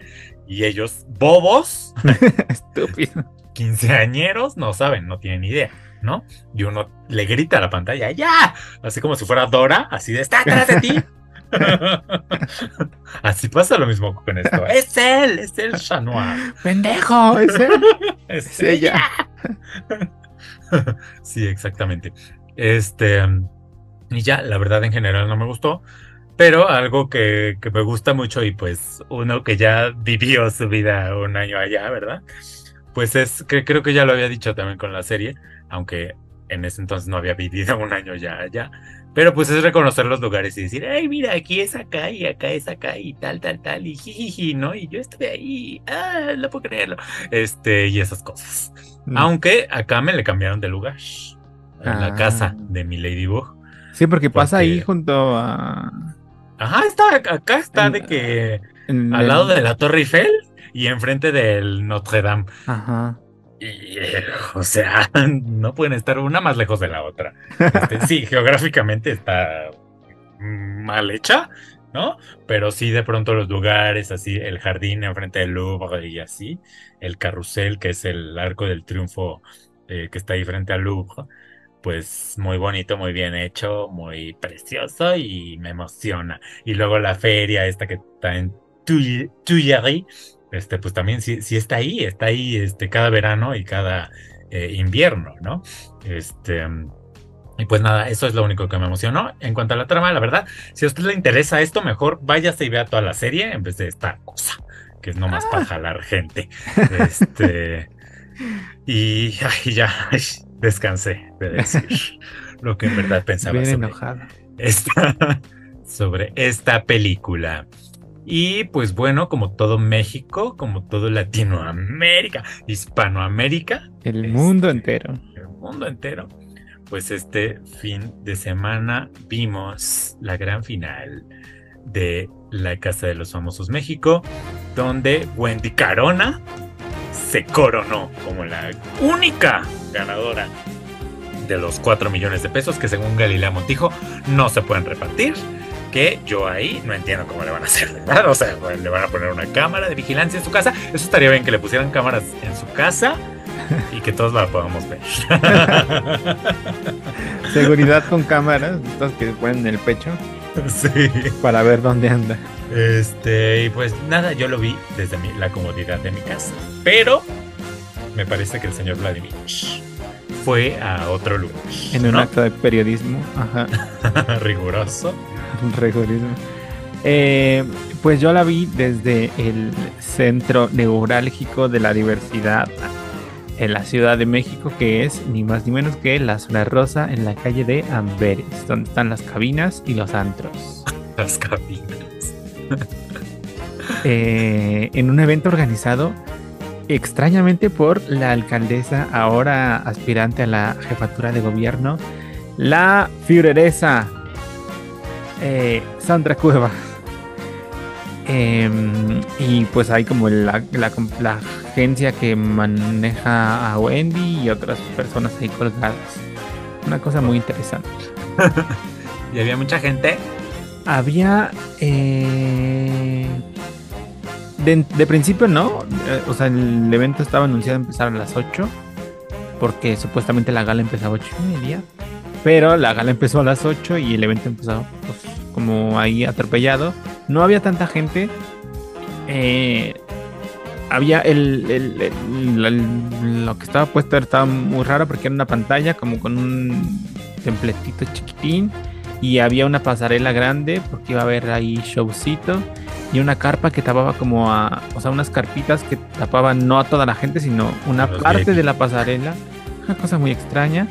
Speaker 2: y ellos bobos
Speaker 1: Estúpido.
Speaker 2: quinceañeros no saben, no tienen idea, ¿no? Y uno le grita a la pantalla, ¡ya! Así como si fuera Dora, así de, ¡está atrás de ti! así pasa lo mismo con esto. ¡Es él! ¡Es el Chat Noir!
Speaker 1: Pendejo.
Speaker 2: ¡Es
Speaker 1: Es ella.
Speaker 2: sí, exactamente. Este, y ya, la verdad en general no me gustó, pero algo que, que me gusta mucho y pues uno que ya vivió su vida un año allá, ¿verdad? Pues es que creo que ya lo había dicho también con la serie, aunque en ese entonces no había vivido un año ya allá, pero pues es reconocer los lugares y decir, ay, mira, aquí es acá y acá es acá y tal, tal, tal, y jijiji, ¿no? Y yo estuve ahí, ah, no puedo creerlo, este, y esas cosas.
Speaker 1: Mm.
Speaker 2: Aunque acá me le cambiaron de lugar. En la
Speaker 1: Ah.
Speaker 2: casa de mi Ladybug.
Speaker 1: Sí, porque pasa ahí junto a.
Speaker 2: Ajá, está, acá está
Speaker 1: En-
Speaker 2: de que
Speaker 1: en
Speaker 2: al lado de la Torre Eiffel y enfrente del Notre Dame.
Speaker 1: Ajá.
Speaker 2: Y, o sea, no pueden estar una más lejos de la otra. Este, sí, geográficamente está mal hecha, ¿no? Pero sí, de pronto los lugares, así, el jardín enfrente del Louvre y así, el carrusel, que es el arco del triunfo eh, que está ahí frente al Louvre, pues muy bonito, muy bien hecho, muy precioso y me emociona. Y luego la feria esta que está en Tuileries, este, pues también sí, sí está ahí, está ahí este, cada verano y cada eh, invierno, ¿no? Este, y pues nada, eso es lo único que me emocionó. En cuanto a la trama, la verdad, si a usted le interesa esto, mejor váyase y vea toda la serie en vez de esta cosa, que es nomás para jalar gente. Este, y ay, ya ay, descansé de decir lo que en verdad pensaba
Speaker 1: Bien
Speaker 2: sobre
Speaker 1: enojado.
Speaker 2: esta, sobre esta película. Y pues bueno, como todo México, como todo Latinoamérica, Hispanoamérica,
Speaker 1: El
Speaker 2: Es-
Speaker 1: mundo entero.
Speaker 2: el mundo entero, pues este fin de semana vimos la gran final de La Casa de los Famosos México, donde Wendy Carona se coronó como la única ganadora de los 4 millones de pesos que según Galilea Montijo no se pueden repartir. Que yo ahí no entiendo cómo le van a hacer, ¿verdad? O sea, le van a poner una cámara de vigilancia en su casa. Eso estaría bien que le pusieran cámaras en su casa y que todos la podamos ver.
Speaker 1: Seguridad con cámaras, estas que ponen en el pecho
Speaker 2: sí.
Speaker 1: para ver dónde anda.
Speaker 2: Este, y pues nada, yo lo vi desde mi- la comodidad de mi casa. Pero me parece que el señor Vladimir fue a otro lugar.
Speaker 1: En un acto de periodismo. Ajá.
Speaker 2: riguroso.
Speaker 1: Rigorismo. Eh, pues yo la vi desde el centro neurálgico de la diversidad en la Ciudad de México, que es ni más ni menos que la zona rosa en la calle de Amberes, donde están las cabinas y los antros.
Speaker 2: Las cabinas.
Speaker 1: Eh, en un evento organizado extrañamente por la alcaldesa, ahora aspirante a la jefatura de gobierno, la Führeresa eh, Sandra Cueva. Em, y pues hay como la, la- la agencia que maneja a Wendy y otras personas ahí colgadas. Una cosa muy interesante.
Speaker 2: Y había mucha gente.
Speaker 1: Había. eh, de, de principio no. eh, o sea, el evento estaba anunciado a empezar a las 8. Porque supuestamente la gala empezaba a 8 y media. Pero la gala empezó a las 8 y el evento empezó pues, como ahí atropellado. No había tanta gente. Eh, había el, el- lo que estaba puesto estaba muy raro porque era una pantalla como con un templetito chiquitín y había una pasarela grande porque iba a haber ahí showcito y una carpa que tapaba como a, o sea, unas carpitas que tapaban no a toda la gente, sino una
Speaker 2: Los
Speaker 1: parte de la pasarela, una cosa muy extraña.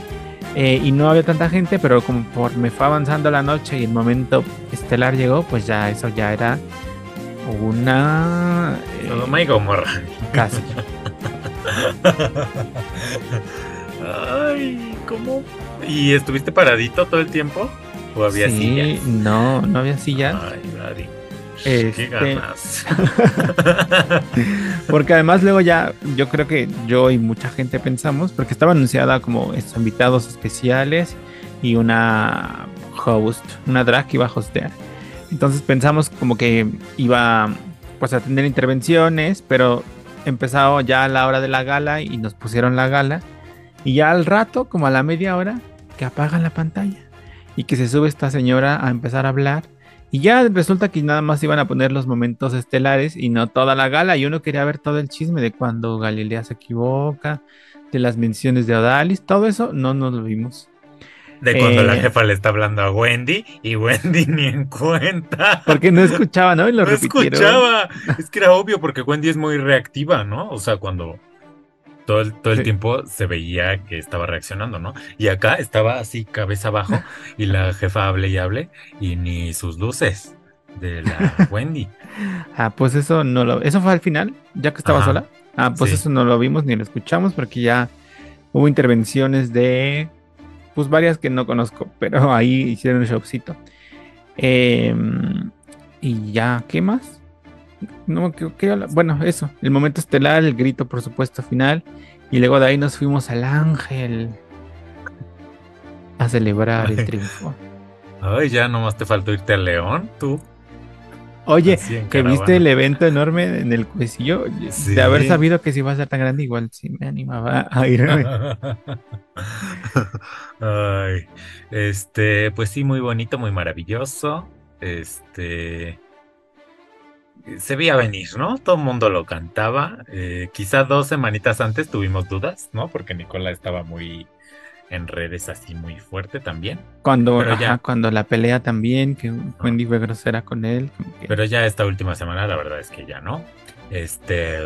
Speaker 1: Eh, y no había tanta gente, pero como por me fue avanzando la noche y el momento estelar llegó, pues ya eso ya era una eh,
Speaker 2: Sodoma y Gomorra.
Speaker 1: casi.
Speaker 2: Ay, ¿cómo? ¿Y estuviste paradito todo el tiempo? ¿O había
Speaker 1: sí,
Speaker 2: sillas?
Speaker 1: no, no había sillas.
Speaker 2: Ay, Daddy.
Speaker 1: Este-
Speaker 2: ganas.
Speaker 1: Porque además luego ya yo creo que yo y mucha gente pensamos, porque estaba anunciada como estos invitados especiales y una host, una drag que iba a hostear. Entonces pensamos como que iba pues a tener intervenciones, pero empezaba ya a la hora de la gala y nos pusieron la gala. Y ya al rato, como a la media hora, que apagan la pantalla y que se sube esta señora a empezar a hablar. Y ya resulta que nada más iban a poner los momentos estelares y no toda la gala. Y uno quería ver todo el chisme de cuando Galilea se equivoca, de las menciones de Odalis, todo eso no nos lo vimos.
Speaker 2: De cuando
Speaker 1: Eh.
Speaker 2: la jefa le está hablando a Wendy y Wendy ni en cuenta.
Speaker 1: Porque no escuchaba, ¿no? Y lo
Speaker 2: no
Speaker 1: repitieron.
Speaker 2: escuchaba. Es que era obvio porque Wendy es muy reactiva, ¿no? O sea, cuando todo el, todo el
Speaker 1: Sí.
Speaker 2: tiempo se veía que estaba reaccionando, ¿no? Y acá estaba así, cabeza abajo, y la jefa hable y hable, y ni sus luces de la Wendy.
Speaker 1: Ah, pues eso no lo. Eso fue al final, ya que estaba
Speaker 2: Ajá.
Speaker 1: sola. Ah, pues
Speaker 2: Sí.
Speaker 1: eso no lo vimos ni lo escuchamos porque ya hubo intervenciones de. Pues varias que no conozco, pero ahí hicieron un showcito. Em, y ya, ¿qué más? No, bueno, eso, el momento estelar, el grito, por supuesto, final. Y luego de ahí nos fuimos al Ángel a celebrar el triunfo.
Speaker 2: Ay, ya nomás te faltó irte a León, tú.
Speaker 1: Oye, que viste el evento enorme en el cuecillo,
Speaker 2: Sí.
Speaker 1: de haber sabido que si iba a ser tan grande, igual sí me animaba a irme.
Speaker 2: Ay, este, pues sí, muy bonito, muy maravilloso. Este, se veía venir, ¿no? Todo el mundo lo cantaba. Eh, quizá dos semanitas antes tuvimos dudas, ¿no? Porque Nicola estaba muy en redes así muy fuerte también.
Speaker 1: Cuando, ajá,
Speaker 2: ya.
Speaker 1: cuando la pelea también, que Wendy fue grosera con él. que-
Speaker 2: Pero ya esta última semana, la verdad es que ya no. Este.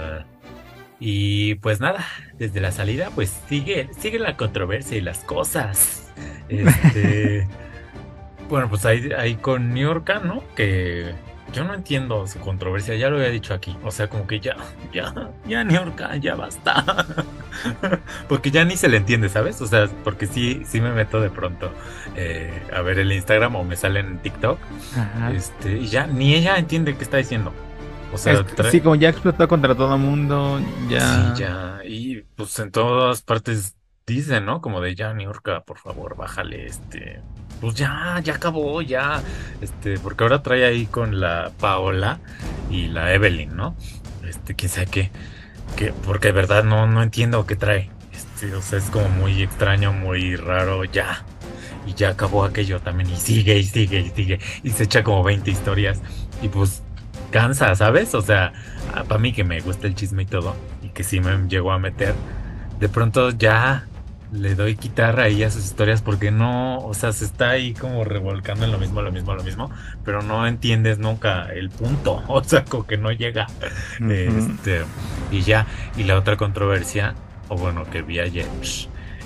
Speaker 2: Y pues nada, desde la salida, pues sigue, sigue la controversia y las cosas. Este. bueno, pues ahí, ahí con New York, ¿no? Que yo no entiendo su controversia, ya lo había dicho aquí. O sea, como que ya, ya, ya New York, ya basta. porque ya ni se le entiende, ¿sabes? O sea, porque sí, sí me meto de pronto eh, a ver el Instagram o me sale en TikTok.
Speaker 1: Ajá.
Speaker 2: Este, y ya ni ella entiende qué está diciendo. O sea,
Speaker 1: Es-
Speaker 2: trae-
Speaker 1: sí, como ya explotó contra todo el mundo, ya.
Speaker 2: sí, ya. Y pues en todas partes dicen, ¿no? Como de ya, Niurka, por favor, bájale, este. Pues ya, ya acabó, ya. Este, porque ahora trae ahí con la Paola y la Evelyn, ¿no? Este, quién sabe qué. qué porque de verdad no, no entiendo qué trae. Este, o sea, es como muy extraño, muy raro, ya. Y ya acabó aquello también. Y sigue, y sigue, y sigue. Y se echa como 20 historias. Y pues cansa, ¿sabes? O sea, para mí que me gusta el chisme y todo, y que sí me llegó a meter, de pronto ya le doy quitar ahí a sus historias porque no, o sea, se está ahí como revolcando en lo mismo, lo mismo, lo mismo, pero no entiendes nunca el punto, o sea, como que no llega. Este, y ya, y la otra controversia o bueno, que vi ayer,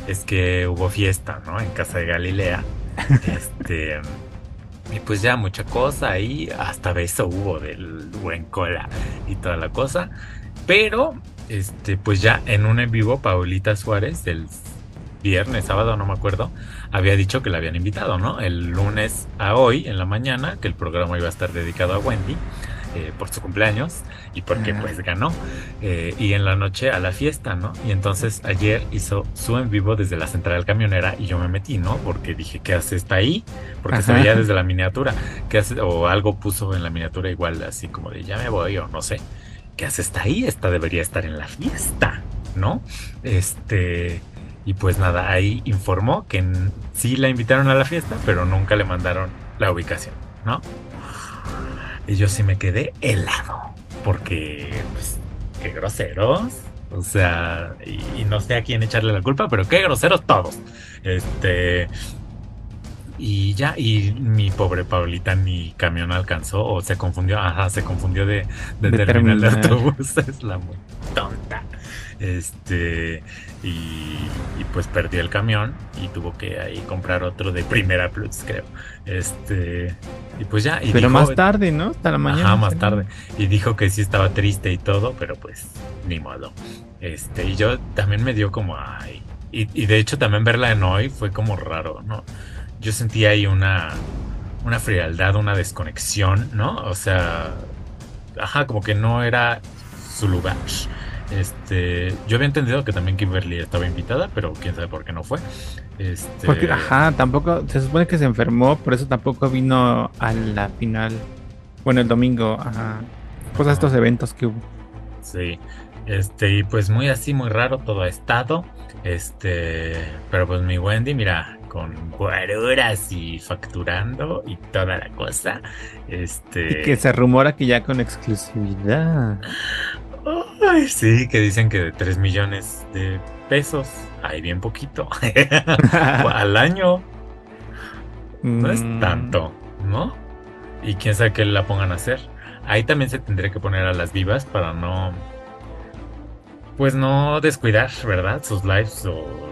Speaker 2: es que hubo fiesta, ¿no? En casa de Galilea. este. Y pues ya mucha cosa ahí, hasta beso hubo del buen cola y toda la cosa. Pero, este, pues ya en un en vivo, Paulita Suárez, del viernes, sábado, no me acuerdo, había dicho que la habían invitado, ¿no? El lunes a hoy, en la mañana, que el programa iba a estar dedicado a Wendy. eh, por su cumpleaños y porque pues ganó eh, y en la noche a la fiesta, ¿no? Y entonces ayer hizo su en vivo desde la central camionera y yo me metí, ¿no? Porque dije, ¿qué hace? ¿Está ahí? Porque se veía desde la miniatura. ¿Qué hace? O algo puso en la miniatura igual así como de ya me voy o no sé. ¿Qué hace? Está ahí, esta debería estar en la fiesta, ¿no? Este... Y pues nada, ahí informó que sí la invitaron a la fiesta, pero nunca le mandaron la ubicación, ¿no? Y yo sí me quedé helado, porque, pues, qué groseros. O sea, y, y no sé a quién echarle la culpa, pero qué groseros todos. Este. Y ya, y mi pobre Paulita ni camión alcanzó, o se confundió, ajá, se confundió de, de,
Speaker 1: De
Speaker 2: terminal
Speaker 1: terminal.
Speaker 2: la muy tonta. Este, y, y pues perdió el camión y tuvo que ahí comprar otro de Primera Plus, creo. Este, y pues ya. Y
Speaker 1: Pero
Speaker 2: dijo-
Speaker 1: más tarde, ¿no? Hasta la mañana.
Speaker 2: Ajá, más tarde. Y dijo que sí estaba triste y todo, pero pues ni modo. Este, y yo también me dio como, ay. Y, y de hecho también verla en hoy fue como raro, ¿no? Yo sentí ahí una, una frialdad, una desconexión, ¿no? O sea, ajá, como que no era su lugar. Este, yo había entendido que también Kimberly estaba invitada, pero quién sabe por qué no fue. Este,
Speaker 1: Porque, ajá, tampoco, se supone que se enfermó, por eso tampoco vino a la final. Bueno, el domingo, ajá. Pues a estos eventos que hubo.
Speaker 2: Sí, este, y pues muy así, muy raro todo ha estado. Este, pero pues mi Wendy, mira, con guaruras y facturando y toda la cosa. Este.
Speaker 1: Y que se rumora que ya con exclusividad.
Speaker 2: Ay, sí, que dicen que de 3 millones de pesos. Hay bien poquito. Al año no es
Speaker 1: Mm,
Speaker 2: tanto, ¿no? Y quién sabe qué la pongan a hacer. Ahí también se tendría que poner a las vivas para no. Pues no descuidar, ¿verdad? Sus lives o.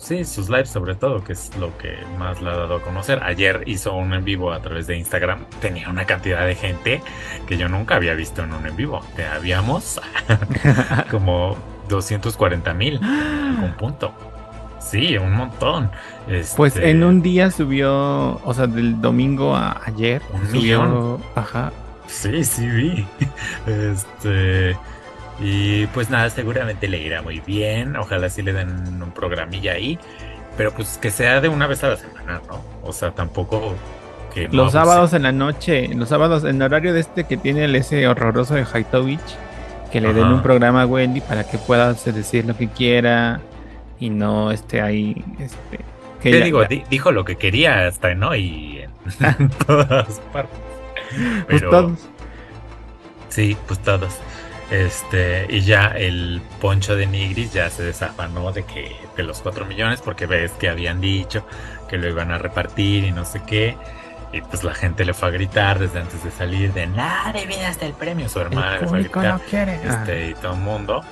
Speaker 2: Sí, sus lives sobre todo, que es lo que más le ha dado a conocer. Ayer hizo un en vivo a través de Instagram. Tenía una cantidad de gente que yo nunca había visto en un en vivo. Que habíamos como 240 mil un punto. Sí, un montón.
Speaker 1: Pues
Speaker 2: Este,
Speaker 1: en un día subió, o sea, del domingo a ayer.
Speaker 2: Un
Speaker 1: subió,
Speaker 2: millón.
Speaker 1: Ajá.
Speaker 2: Sí, sí vi. Este. Y pues nada, seguramente le irá muy bien. Ojalá sí le den un programilla ahí. Pero pues que sea de una vez a la semana, ¿no? O sea, tampoco que. no
Speaker 1: Los sábados en la noche, los sábados en horario de este que tiene el ese horroroso de Haitovich, que le den un programa a Wendy para que pueda decir lo que quiera y no esté ahí, este, que
Speaker 2: Te digo, di- dijo lo que quería hasta en hoy en, todas partes.
Speaker 1: pues todos.
Speaker 2: sí, pues todos. Este, y ya el poncho de Nigris ya se desafanó de que de los 4 millones, porque ves que habían dicho que lo iban a repartir y no sé qué. Y pues la gente le fue a gritar desde antes de salir de nada, hasta el premio. Su hermana
Speaker 1: El
Speaker 2: le fue a
Speaker 1: público
Speaker 2: gritar.
Speaker 1: no quiere. Ah.
Speaker 2: este, y todo el mundo.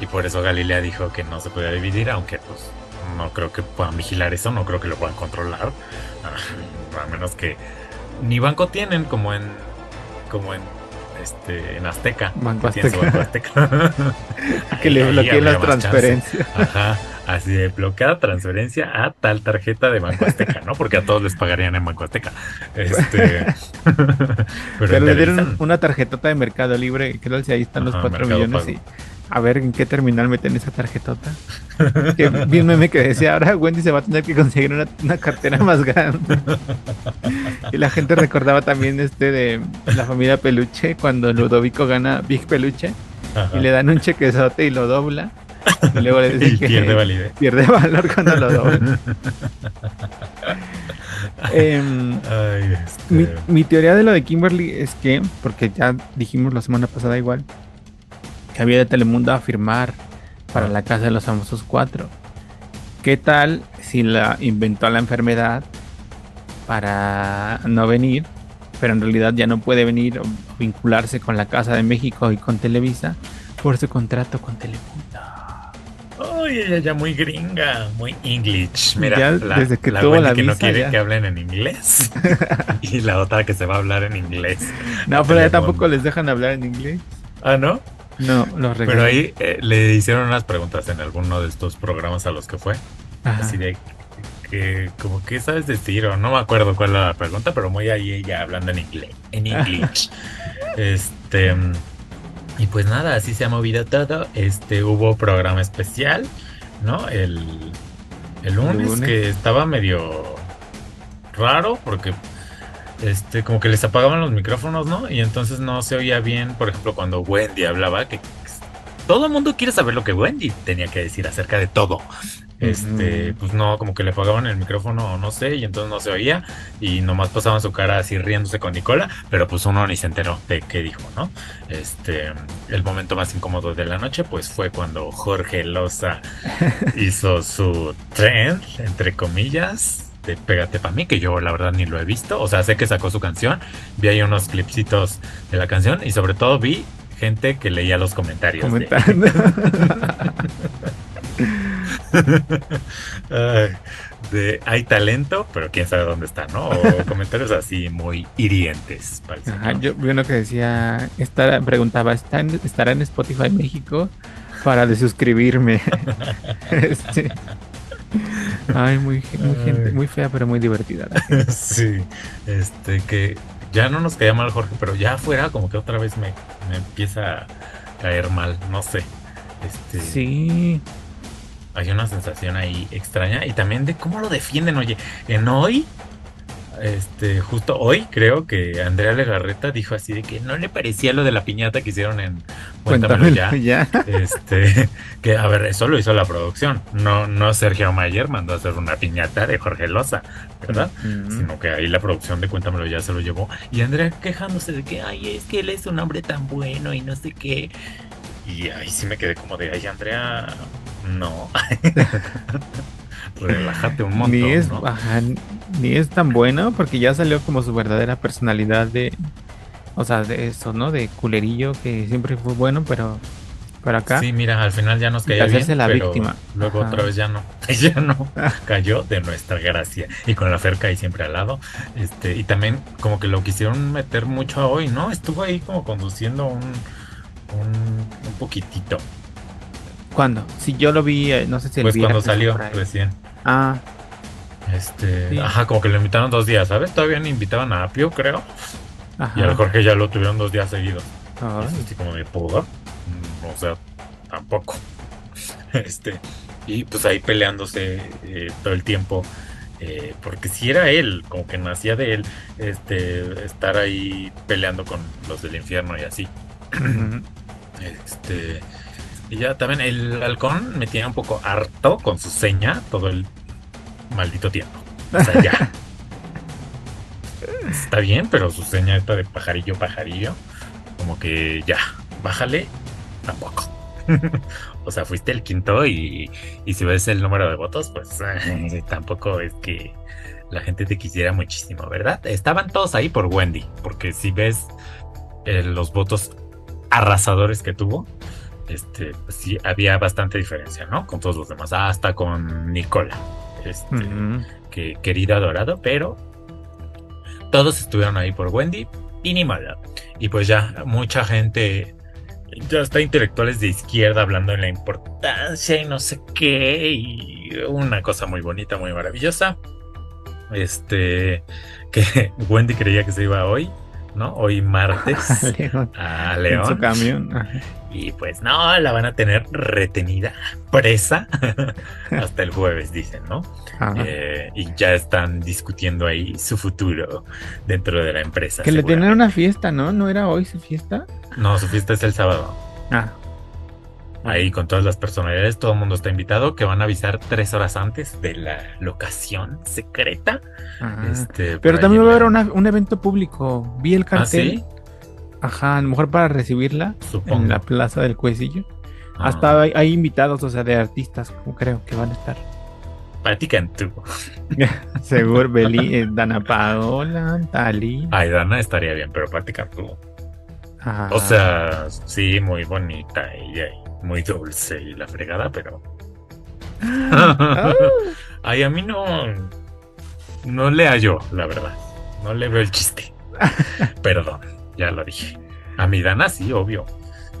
Speaker 2: Y por eso Galilea dijo que no se podía dividir, aunque pues no creo que puedan vigilar eso, no creo que lo puedan controlar. A menos que ni banco tienen como en como en este en Azteca.
Speaker 1: Banco Azteca.
Speaker 2: Banco Azteca.
Speaker 1: que
Speaker 2: Ahí-
Speaker 1: le bloqueen las transferencias.
Speaker 2: Ajá, así de bloqueada transferencia a tal tarjeta de Banco Azteca, ¿no? Porque a todos les pagarían en Banco Azteca. Este, pero,
Speaker 1: le dieron una tarjetota de Mercado Libre, creo que ahí están los
Speaker 2: Ajá,
Speaker 1: 4
Speaker 2: Mercado
Speaker 1: millones
Speaker 2: Pago.
Speaker 1: y a ver en qué terminal meten esa tarjetota. que bien meme que decía, ahora Wendy se va a tener que conseguir una, una cartera más grande. y la gente recordaba también este de la familia Peluche, cuando Ludovico gana Big Peluche
Speaker 2: Ajá.
Speaker 1: y le dan un chequezote y lo dobla. Y luego le dicen
Speaker 2: Y
Speaker 1: que
Speaker 2: pierde validez.
Speaker 1: pierde valor cuando lo dobla. Em,
Speaker 2: Ay, este,
Speaker 1: mi, mi teoría de lo de Kimberly es que, porque ya dijimos la semana pasada igual, que había de Telemundo a firmar para la casa de los famosos cuatro. ¿Qué tal si la inventó la enfermedad para no venir, pero en realidad ya no puede venir o vincularse con la Casa de México y con Televisa por su contrato con Telemundo?
Speaker 2: Ay, ella ya muy gringa, muy English. Mira,
Speaker 1: Ya
Speaker 2: la,
Speaker 1: desde que
Speaker 2: la
Speaker 1: tuvo la
Speaker 2: que no quiere
Speaker 1: ya.
Speaker 2: que hablen en inglés y la otra que se va a hablar en inglés.
Speaker 1: No, pero ya tampoco les dejan hablar en inglés.
Speaker 2: Ah, ¿no?
Speaker 1: No, los regalan.
Speaker 2: Pero ahí eh, le hicieron unas preguntas en alguno de estos programas a los que fue.
Speaker 1: Ajá.
Speaker 2: Así de que, como que sabes decir, o no me acuerdo cuál era la pregunta, pero muy ahí ella hablando en inglés. En inglés. este. Y pues nada, así se ha movido todo. Este, hubo programa especial, ¿no? El, el lunes,
Speaker 1: lunes.
Speaker 2: que estaba medio raro porque este como que les apagaban los micrófonos, ¿no? Y entonces no se oía bien, por ejemplo, cuando Wendy hablaba que todo el mundo quiere saber lo que Wendy tenía que decir acerca de todo. Este, pues no, como que le apagaban el micrófono o no sé, y entonces no se oía, y nomás pasaban su cara así riéndose con Nicola, pero pues uno ni se enteró de qué dijo, ¿no? Este, el momento más incómodo de la noche, pues fue cuando Jorge Loza hizo su trend, entre comillas, de Pégate pa' mí, que yo la verdad ni lo he visto, o sea, sé que sacó su canción, vi ahí unos clipsitos de la canción, y sobre todo vi gente que leía los comentarios.
Speaker 1: Comentando.
Speaker 2: De hay talento, pero quién sabe dónde está, ¿no? O comentarios así muy hirientes. parece,
Speaker 1: Ajá,
Speaker 2: ¿no?
Speaker 1: yo vi uno que decía, estará- preguntaba, ¿está en- ¿estará en Spotify México para desuscribirme? Este, Ay, muy, muy, gente- muy fea, pero muy divertida.
Speaker 2: sí, este que ya no nos caía mal Jorge, pero ya afuera como que otra vez me, me empieza a caer mal, no sé. Este,
Speaker 1: Sí,
Speaker 2: hay una sensación ahí extraña y también de cómo lo defienden, oye, en hoy, este, justo hoy creo que Andrea Legarreta dijo así de que no le parecía lo de la piñata que hicieron en Cuéntamelo
Speaker 1: cuéntamelo
Speaker 2: ya.
Speaker 1: ya.
Speaker 2: Este, que a ver, eso lo hizo la producción, no, no Sergio Mayer mandó a hacer una piñata de Jorge Loza, ¿verdad? Sino que ahí la producción de Cuéntamelo ya se lo llevó. Y Andrea quejándose de que, ay, es que él es un hombre tan bueno y no sé qué. Y ahí sí me quedé como de, ay, Andrea, no. Relájate un montón.
Speaker 1: ni es,
Speaker 2: ¿no?
Speaker 1: ajá, ni es tan bueno porque ya salió como su verdadera personalidad de, o sea, de eso, ¿no? De culerillo que siempre fue bueno, pero, pero acá,
Speaker 2: Sí, mira, al final ya nos bien,
Speaker 1: hacerse la
Speaker 2: pero
Speaker 1: víctima.
Speaker 2: luego
Speaker 1: Ajá.
Speaker 2: otra vez ya no, ya no cayó de nuestra gracia y con la Ferca ahí siempre al lado, este y también como que lo quisieron meter mucho a hoy, ¿no? Estuvo ahí como conduciendo un un, un poquitito,
Speaker 1: ¿cuándo? Si yo lo vi, eh, no sé si el
Speaker 2: pues cuando salió recién,
Speaker 1: Ah,
Speaker 2: este,
Speaker 1: Sí.
Speaker 2: ajá, como que lo invitaron dos días, ¿sabes? Todavía no invitaban a Apio, creo,
Speaker 1: ajá.
Speaker 2: y al Jorge ya lo tuvieron dos días seguidos. Es así como de ¿por? Mm, O sea, tampoco. Este, y pues ahí peleándose eh, todo el tiempo. eh, porque si era él, como que nacía de él, este, estar ahí peleando con los del infierno y así. Este, y ya también el halcón me tiene un poco harto con su seña todo el maldito tiempo. O sea, ya. Está bien, pero su seña esta de pajarillo, pajarillo, como que ya, bájale, tampoco. o sea, fuiste el quinto y, y si ves el número de votos, pues eh, tampoco es que la gente te quisiera muchísimo, ¿verdad? Estaban todos ahí por Wendy, porque si ves eh, los votos arrasadores que tuvo, este, pues sí, había bastante diferencia, ¿no? Con todos los demás, hasta con Nicola, este, que querido adorado, pero todos estuvieron ahí por Wendy y ni modo. Y pues ya mucha gente, ya está intelectuales de izquierda hablando de la importancia y no sé qué, y una cosa muy bonita, muy maravillosa. Este, que Wendy creía que se iba hoy, ¿no? Hoy martes
Speaker 1: León,
Speaker 2: a
Speaker 1: En su
Speaker 2: León.
Speaker 1: camión.
Speaker 2: Y pues no, la van a tener retenida, presa, hasta el jueves, dicen, ¿no? Eh, y ya están discutiendo ahí su futuro dentro de la empresa.
Speaker 1: que le tenían una fiesta, ¿no? ¿No era hoy su fiesta?
Speaker 2: No, su fiesta es el sábado.
Speaker 1: Ah.
Speaker 2: Ahí con todas las personalidades, todo el mundo está invitado, que van a avisar tres horas antes de la locación secreta. Este,
Speaker 1: Pero también va a haber una- un evento público. Vi el
Speaker 2: ¿Ah,
Speaker 1: cartel.
Speaker 2: sí?
Speaker 1: Ajá, a lo mejor para recibirla
Speaker 2: Supongo.
Speaker 1: en la plaza del Cuecillo.
Speaker 2: Ah,
Speaker 1: Hasta hay, hay invitados, o sea, de artistas, como creo que van a estar.
Speaker 2: Pati Cantú.
Speaker 1: Seguro, Beli, eh, Dana Paola, Tali.
Speaker 2: Ay, Dana estaría bien, pero Pati Cantú.
Speaker 1: Ajá.
Speaker 2: O sea, sí, muy bonita ella y muy dulce y la fregada, pero
Speaker 1: Ah.
Speaker 2: Ay, a mí no. No le hallo, la verdad. No le veo el chiste. Perdón, ya lo dije. A mi Dana sí, obvio.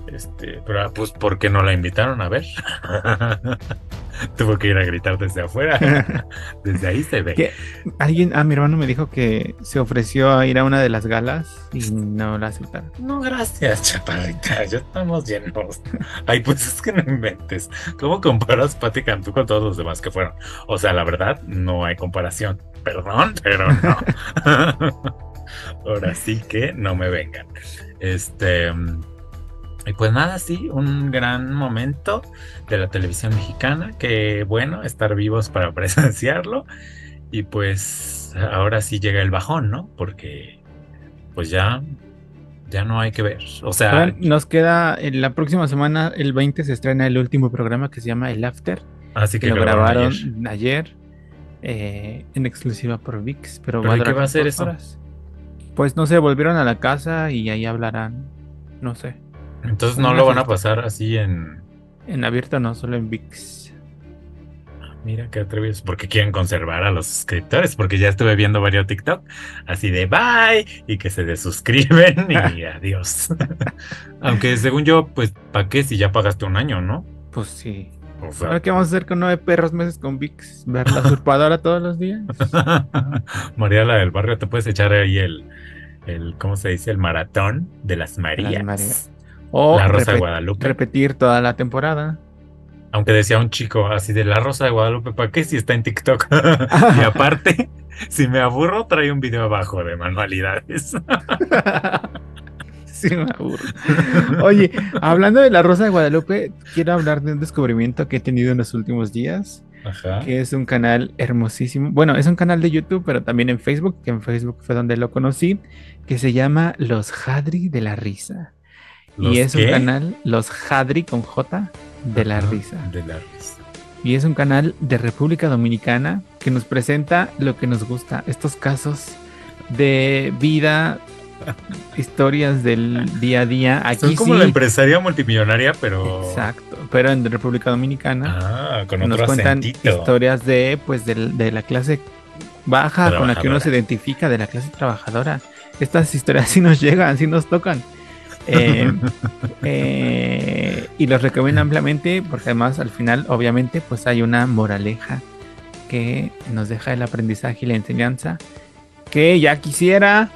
Speaker 2: Este, pero pues porque no la invitaron a ver. Tuvo que ir a gritar desde afuera. Desde ahí se ve.
Speaker 1: ¿Qué? Alguien, ah, mi hermano me dijo que se ofreció a ir a una de las galas y no la aceptaron.
Speaker 2: No, gracias, chaparrita. Ya estamos llenos. Ay, pues es que no inventes. ¿Cómo comparas Patti Cantú con todos los demás que fueron? O sea, la verdad, no hay comparación. Perdón, pero no. Ahora sí que no me vengan. Este. Y pues nada, sí, un gran momento de la televisión mexicana. Que bueno, estar vivos para presenciarlo. Y pues ahora sí llega el bajón, ¿no? Porque pues ya, ya no hay que ver. O sea,
Speaker 1: Ahora nos queda en la próxima semana, el 20 se estrena el último programa que se llama El After,
Speaker 2: así
Speaker 1: que
Speaker 2: que
Speaker 1: lo
Speaker 2: grabaron
Speaker 1: grabaron
Speaker 2: ayer.
Speaker 1: ayer, eh, en exclusiva por VIX. Pero,
Speaker 2: ¿Pero
Speaker 1: va a
Speaker 2: y qué va a
Speaker 1: dos
Speaker 2: eso?
Speaker 1: horas. Pues no sé, volvieron a la casa y ahí hablarán, no sé.
Speaker 2: Entonces no lo van a pasar así en.
Speaker 1: En abierto no, solo en VIX.
Speaker 2: Mira qué atrevidos, porque quieren conservar a los suscriptores, porque ya estuve viendo varios TikTok así de bye y que se desuscriben y adiós. Aunque según yo, pues, ¿para qué si ya pagaste un año, no?
Speaker 1: Pues sí.
Speaker 2: O sea,
Speaker 1: Ahora qué vamos a hacer con nueve perros meses con VIX, ver la usurpadora todos los días.
Speaker 2: María la del barrio, te puedes echar ahí el, el ¿cómo se dice? El maratón de las Marías.
Speaker 1: Marías. O
Speaker 2: la Rosa de Guadalupe.
Speaker 1: repetir toda la temporada.
Speaker 2: Aunque decía un chico así de la Rosa de Guadalupe, ¿para qué si está en TikTok? y aparte, si me aburro, trae un video abajo de manualidades.
Speaker 1: sí, me aburro. Oye, hablando de la Rosa de Guadalupe, quiero hablar de un descubrimiento que he tenido en los últimos días,
Speaker 2: Ajá.
Speaker 1: que es un canal hermosísimo. Bueno, es un canal de YouTube, pero también en Facebook, que en Facebook fue donde lo conocí, que se llama Los Hadri de la Risa.
Speaker 2: ¿Los
Speaker 1: Y es
Speaker 2: qué?
Speaker 1: un canal, Los Hadri con J de la
Speaker 2: Ajá,
Speaker 1: Risa.
Speaker 2: De la risa.
Speaker 1: Y es un canal de República Dominicana que nos presenta lo que nos gusta, estos casos de vida, historias del día a día. Aquí
Speaker 2: Son como
Speaker 1: sí,
Speaker 2: la empresaria multimillonaria, pero.
Speaker 1: exacto, pero en República Dominicana
Speaker 2: Ah, con
Speaker 1: nos
Speaker 2: otro
Speaker 1: cuentan
Speaker 2: acentito.
Speaker 1: historias de pues del- de, la clase baja con la que uno se identifica, de la clase trabajadora. Estas historias sí nos llegan, sí nos tocan. Eh, eh, y los recomiendo ampliamente porque además al final obviamente pues hay una moraleja que nos deja el aprendizaje y la enseñanza que ya quisiera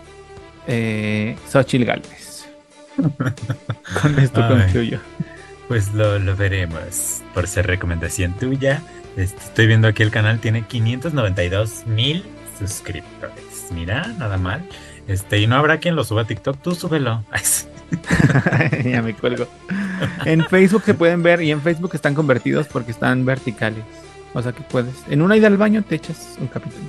Speaker 1: eh, Xochitl Gálvez. Con esto
Speaker 2: Ay.
Speaker 1: concluyo.
Speaker 2: Pues lo, lo veremos. Por ser recomendación tuya. Este, estoy viendo aquí el canal tiene 592 mil suscriptores. Mira, nada mal. Este, y no habrá quien lo suba a TikTok. Tú súbelo.
Speaker 1: Ya me cuelgo. En Facebook se pueden ver y en Facebook están convertidos porque están verticales. O sea que puedes. En una ida al baño te echas un capítulo.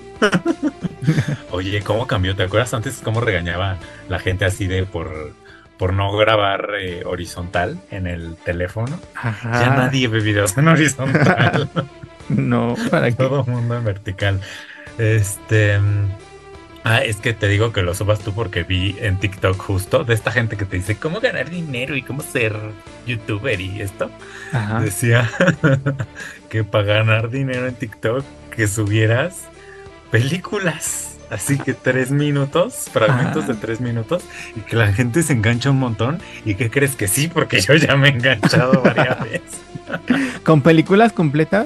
Speaker 2: Oye, ¿cómo cambió? ¿Te acuerdas antes cómo regañaba la gente así de por, por no grabar eh, horizontal en el teléfono?
Speaker 1: Ajá.
Speaker 2: Ya nadie ve videos en horizontal.
Speaker 1: No, para que.
Speaker 2: Todo mundo en vertical. Este. mm, Ah, es que te digo que lo subas tú porque vi en TikTok justo de esta gente que te dice cómo ganar dinero y cómo ser youtuber y esto.
Speaker 1: Ajá.
Speaker 2: Decía que para ganar dinero en TikTok que subieras películas. Así que tres minutos, fragmentos de tres minutos, y que la gente se engancha un montón. ¿Y qué crees que sí? Porque yo ya me he enganchado varias veces.
Speaker 1: Con películas completas.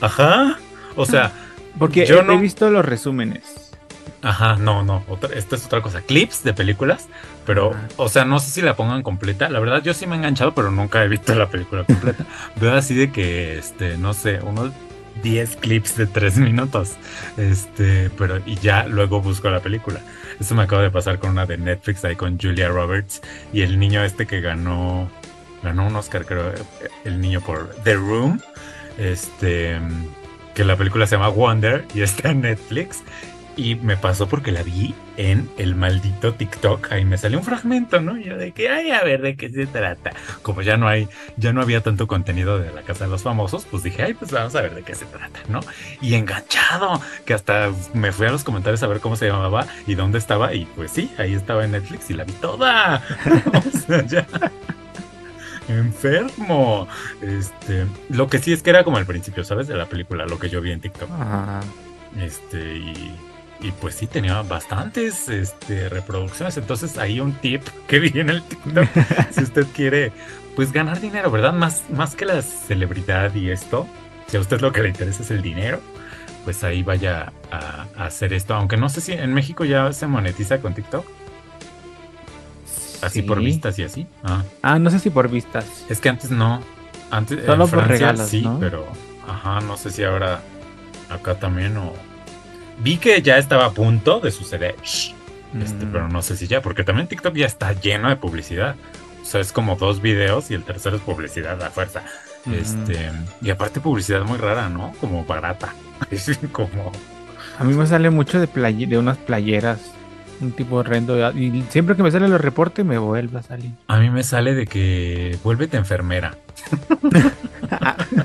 Speaker 2: Ajá. O sea,
Speaker 1: Porque
Speaker 2: Yo
Speaker 1: he,
Speaker 2: no-
Speaker 1: he visto los resúmenes.
Speaker 2: Ajá, no, no, otra, esta es otra cosa, clips de películas, pero,
Speaker 1: Ajá.
Speaker 2: o sea, no sé si la pongan completa, la verdad yo sí me he enganchado, pero nunca he visto la película completa. Veo así de que, este, no sé, unos 10 clips de 3 minutos, este, pero, y ya luego busco la película. Eso me acaba de pasar con una de Netflix ahí con Julia Roberts y el niño este que ganó, ganó un Oscar, creo, el niño por The Room, este, que la película se llama Wonder y está en Netflix. Y me pasó porque la vi en el maldito TikTok. Ahí me salió un fragmento, ¿no? Yo de que, ay, a ver, ¿de qué se trata? Como ya no hay, ya no había tanto contenido de la Casa de los Famosos, pues dije, ay, pues vamos a ver de qué se trata, ¿no? Y enganchado, que hasta me fui a los comentarios a ver cómo se llamaba y dónde estaba. Y pues sí, ahí estaba en Netflix y la vi toda. o sea, ya, enfermo. Este, lo que sí es que era como el principio, ¿sabes? De la película, lo que yo vi en TikTok.
Speaker 1: Ah,
Speaker 2: Este, y, y pues sí tenía bastantes este, reproducciones. Entonces, ahí un tip que vi en el TikTok. si usted quiere, pues ganar dinero, ¿verdad? Más, más que la celebridad y esto. Si a usted lo que le interesa es el dinero, pues ahí vaya a, a hacer esto. Aunque no sé si en México ya se monetiza con TikTok. Así por vistas y así. Ah.
Speaker 1: Ah, no sé si por vistas.
Speaker 2: Es que antes no. Antes
Speaker 1: Solo
Speaker 2: en
Speaker 1: por
Speaker 2: Francia
Speaker 1: regalos,
Speaker 2: sí,
Speaker 1: ¿no?
Speaker 2: pero ajá, no sé si ahora acá también o vi que ya estaba a punto de suceder. Este,
Speaker 1: Mm.
Speaker 2: pero no sé si ya, porque también TikTok ya está lleno de publicidad. O sea, es como dos videos y el tercero es publicidad a fuerza.
Speaker 1: Mm.
Speaker 2: Este, y aparte publicidad muy rara, ¿no? Como barata. Es como
Speaker 1: A mí me sale mucho de play- de unas playeras, un tipo horrendo. Y siempre que me sale los reportes me vuelve a salir.
Speaker 2: a mí me sale de que vuélvete enfermera.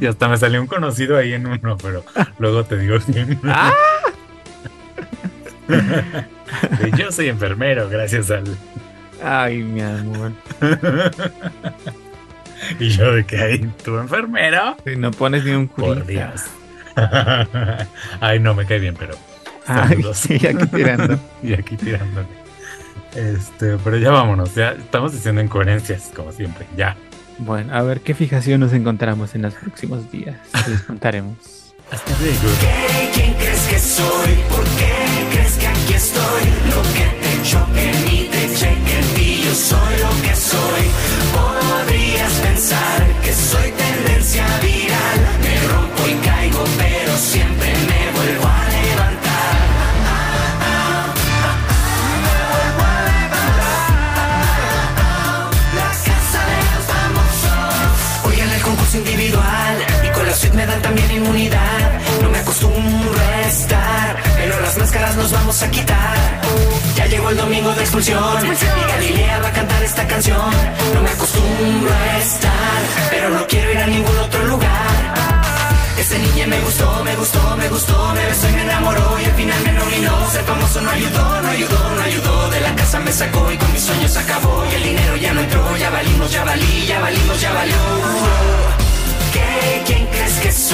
Speaker 2: y hasta me salió un conocido ahí en uno, pero luego te digo.
Speaker 1: ¡Ah!
Speaker 2: Yo soy enfermero, gracias al.
Speaker 1: Ay, mi amor.
Speaker 2: y yo de que hay tu enfermero.
Speaker 1: Si no pones ni un curita.
Speaker 2: Por Dios. Ay, no, me cae bien, pero.
Speaker 1: Ay, sí, aquí tirando.
Speaker 2: y aquí tirándole. Este, pero ya vámonos, ya estamos diciendo incoherencias, como siempre, ya.
Speaker 1: Bueno, a ver qué fijación nos encontramos en los próximos días. Les contaremos.
Speaker 2: Hasta luego.
Speaker 3: ¿Quién crees que soy? ¿Por qué crees que aquí estoy? Lo que te choque ni te cheque en ti, yo soy lo que soy. Podrías pensar que soy tendencia viral. Me rompo y caigo, pero siempre dan también inmunidad. No me acostumbro a estar, pero las máscaras nos vamos a quitar. Ya llegó el domingo de expulsión y Galilea va a cantar esta canción. No me acostumbro a estar, pero no quiero ir a ningún otro lugar. Ese niño me gustó, me gustó, me gustó, me besó y me enamoró y al final me nominó. Ser famoso no ayudó, no ayudó, no ayudó. De la casa me sacó y con mis sueños acabó y el dinero ya no entró. Ya valimos, ya valí, ya valimos, ya valió. ¿Qué? ¿Quién crees que?